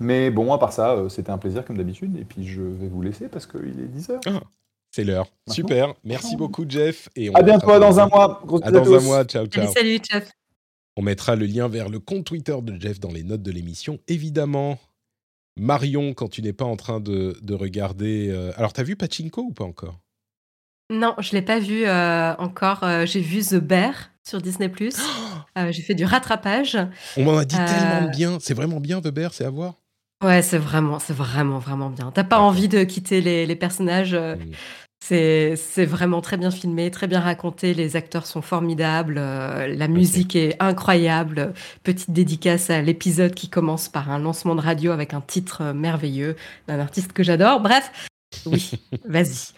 Mais bon, à part ça, c'était un plaisir comme d'habitude. Et puis je vais vous laisser parce qu'il est 10h. Ah, c'est l'heure. Super. Merci beaucoup, Jeff. Et on à bientôt, dans un mois. à dans un mois. Ciao, ciao. Salut, Jeff. On mettra le lien vers le compte Twitter de Jeff dans les notes de l'émission, évidemment. Marion, quand tu n'es pas en train de, regarder. Euh, alors, t'as vu Pachinko ou pas encore? Non, je l'ai pas vu euh, encore. Euh, j'ai vu The Bear sur Disney+. [gasps] j'ai fait du rattrapage. On m'en a dit tellement bien. C'est vraiment bien The Bear, c'est à voir Ouais, c'est vraiment, c'est vraiment, vraiment bien. T'as pas envie de quitter les, personnages. Mmh. C'est, c'est vraiment très bien filmé, très bien raconté. Les acteurs sont formidables. la musique est incroyable. Petite dédicace à l'épisode qui commence par un lancement de radio avec un titre merveilleux d'un artiste que j'adore. Bref, oui, [laughs] vas-y.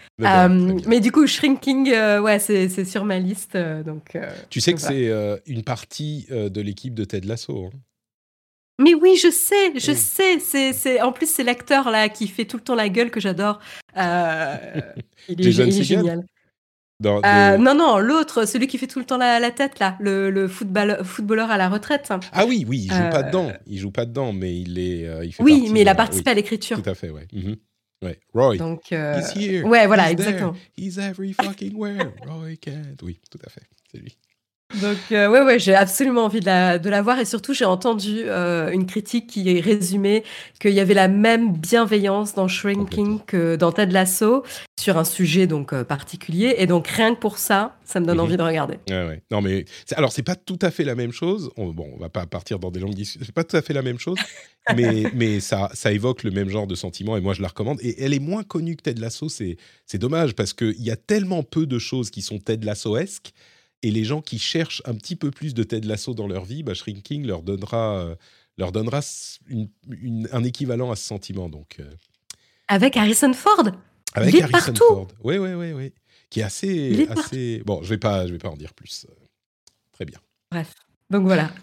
mais du coup, Shrinking, ouais, c'est, sur ma liste. donc, tu sais que c'est une partie de l'équipe de Ted Lasso. Hein mais oui, je sais, je sais. C'est, c'est, en plus, c'est l'acteur là qui fait tout le temps la gueule que j'adore. Euh, [laughs] il est, génial. Euh, non, non, l'autre, celui qui fait tout le temps la, tête, là, le, le football, footballeur à la retraite. Ah oui, oui, il joue pas dedans. Euh, il joue pas dedans, mais il est. il fait oui, mais il a participé à l'écriture. Tout à fait, ouais. Mhm. Ouais. Roy. Donc, He's here. Ouais, voilà, exactement. He's every fucking where. Roy can't. Oui, tout à fait. C'est lui. Donc, euh, ouais, ouais, j'ai absolument envie de la, de la voir. Et surtout, j'ai entendu euh, une critique qui résumait qu'il y avait la même bienveillance dans Shrinking que dans Ted Lasso sur un sujet donc euh, particulier. Et donc, rien que pour ça, ça me donne mhm. envie de regarder. Ouais, ouais. Non, mais alors, c'est pas tout à fait la même chose. bon, on va pas partir dans des longues discussions. C'est pas tout à fait la même chose, [laughs] mais, mais ça, ça évoque le même genre de sentiment. Et moi, je la recommande. Et elle est moins connue que Ted Lasso. C'est dommage parce qu'il y a tellement peu de choses qui sont Ted Lasso-esques et les gens qui cherchent un petit peu plus de Ted Lasso dans leur vie, bah, Shrinking leur donnera, euh, leur donnera un équivalent à ce sentiment. Donc, euh. Avec Harrison Ford Avec Harrison Ford. Oui, oui, oui, oui. Qui est assez. assez... Bon, je ne vais, pas, je vais pas en dire plus. Très bien. Bref. Donc voilà. [laughs]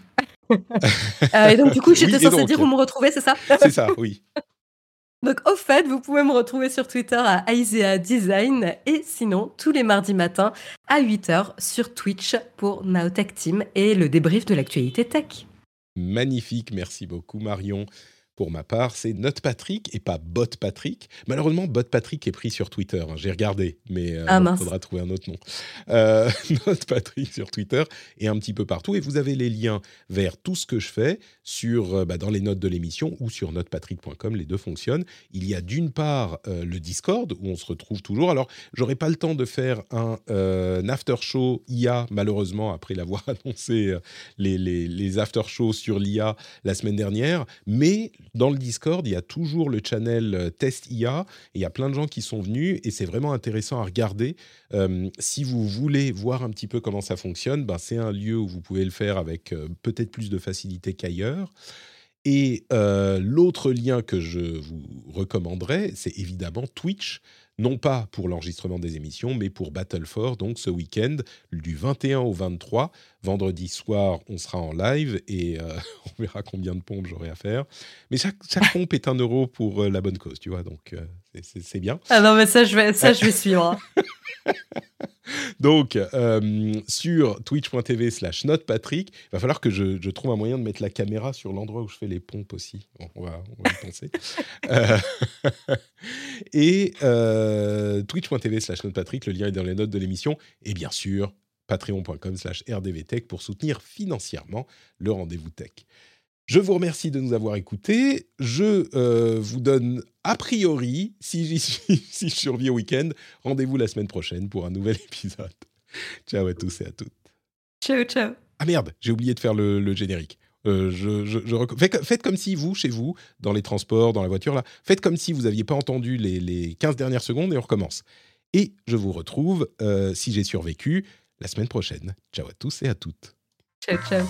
Euh, et donc, du coup, j'étais censé dire où me retrouver, c'est ça? C'est ça, oui. Donc, au fait, vous pouvez me retrouver sur Twitter à Isaiah Design et sinon, tous les mardis matins à 8h sur Twitch pour Naotech Team et le débrief de l'actualité tech. Magnifique, merci beaucoup Marion. Pour ma part, c'est Note Patrick et pas Bot Patrick. Malheureusement, Bot Patrick est pris sur Twitter. Hein. J'ai regardé, mais il euh, ah, faudra trouver un autre nom. Euh, [laughs] Note Patrick sur Twitter et un petit peu partout. Et vous avez les liens vers tout ce que je fais sur, euh, bah, dans les notes de l'émission ou sur notepatrick.com. Les deux fonctionnent. Il y a d'une part le Discord où on se retrouve toujours. Alors, j'aurai pas le temps de faire un after show IA, malheureusement, après l'avoir [laughs] annoncé les, les, les after shows sur l'IA la semaine dernière. Mais dans le Discord, il y a toujours le channel euh, Test IA. Et il y a plein de gens qui sont venus et c'est vraiment intéressant à regarder. Euh, si vous voulez voir un petit peu comment ça fonctionne, ben c'est un lieu où vous pouvez le faire avec euh, peut-être plus de facilité qu'ailleurs. Et l'autre lien que je vous recommanderais, c'est évidemment Twitch non pas pour l'enregistrement des émissions, mais pour Battle for, donc ce week-end, du 21 au 23. Vendredi soir, on sera en live et euh, [laughs] on verra combien de pompes j'aurai à faire. Mais chaque, chaque pompe est un euro pour euh, la bonne cause, tu vois, donc euh, c'est bien. Ah non, mais ça, je vais, ça, je vais suivre. [laughs] Donc, euh, sur twitch.tv slash notepatrick, il va falloir que je, trouve un moyen de mettre la caméra sur l'endroit où je fais les pompes aussi. on, va, y penser. [laughs] Euh, et euh, twitch.tv slash notepatrick, le lien est dans les notes de l'émission. Et bien sûr, patreon.com slash rdvtech pour soutenir financièrement le rendez-vous tech. Je vous remercie de nous avoir écoutés. Je euh, vous donne a priori, si, [laughs] j'y suis, si je survis au week-end, rendez-vous la semaine prochaine pour un nouvel [laughs] épisode. Ciao à tous et à toutes. Ciao, ciao. Ah merde, j'ai oublié de faire le, générique. Euh, je, faites, comme si vous, chez vous, dans les transports, dans la voiture, là, faites comme si vous n'aviez pas entendu les, les, 15 dernières secondes et on recommence. Et je vous retrouve, euh, si j'ai survécu, la semaine prochaine. Ciao à tous et à toutes. Ciao, ciao.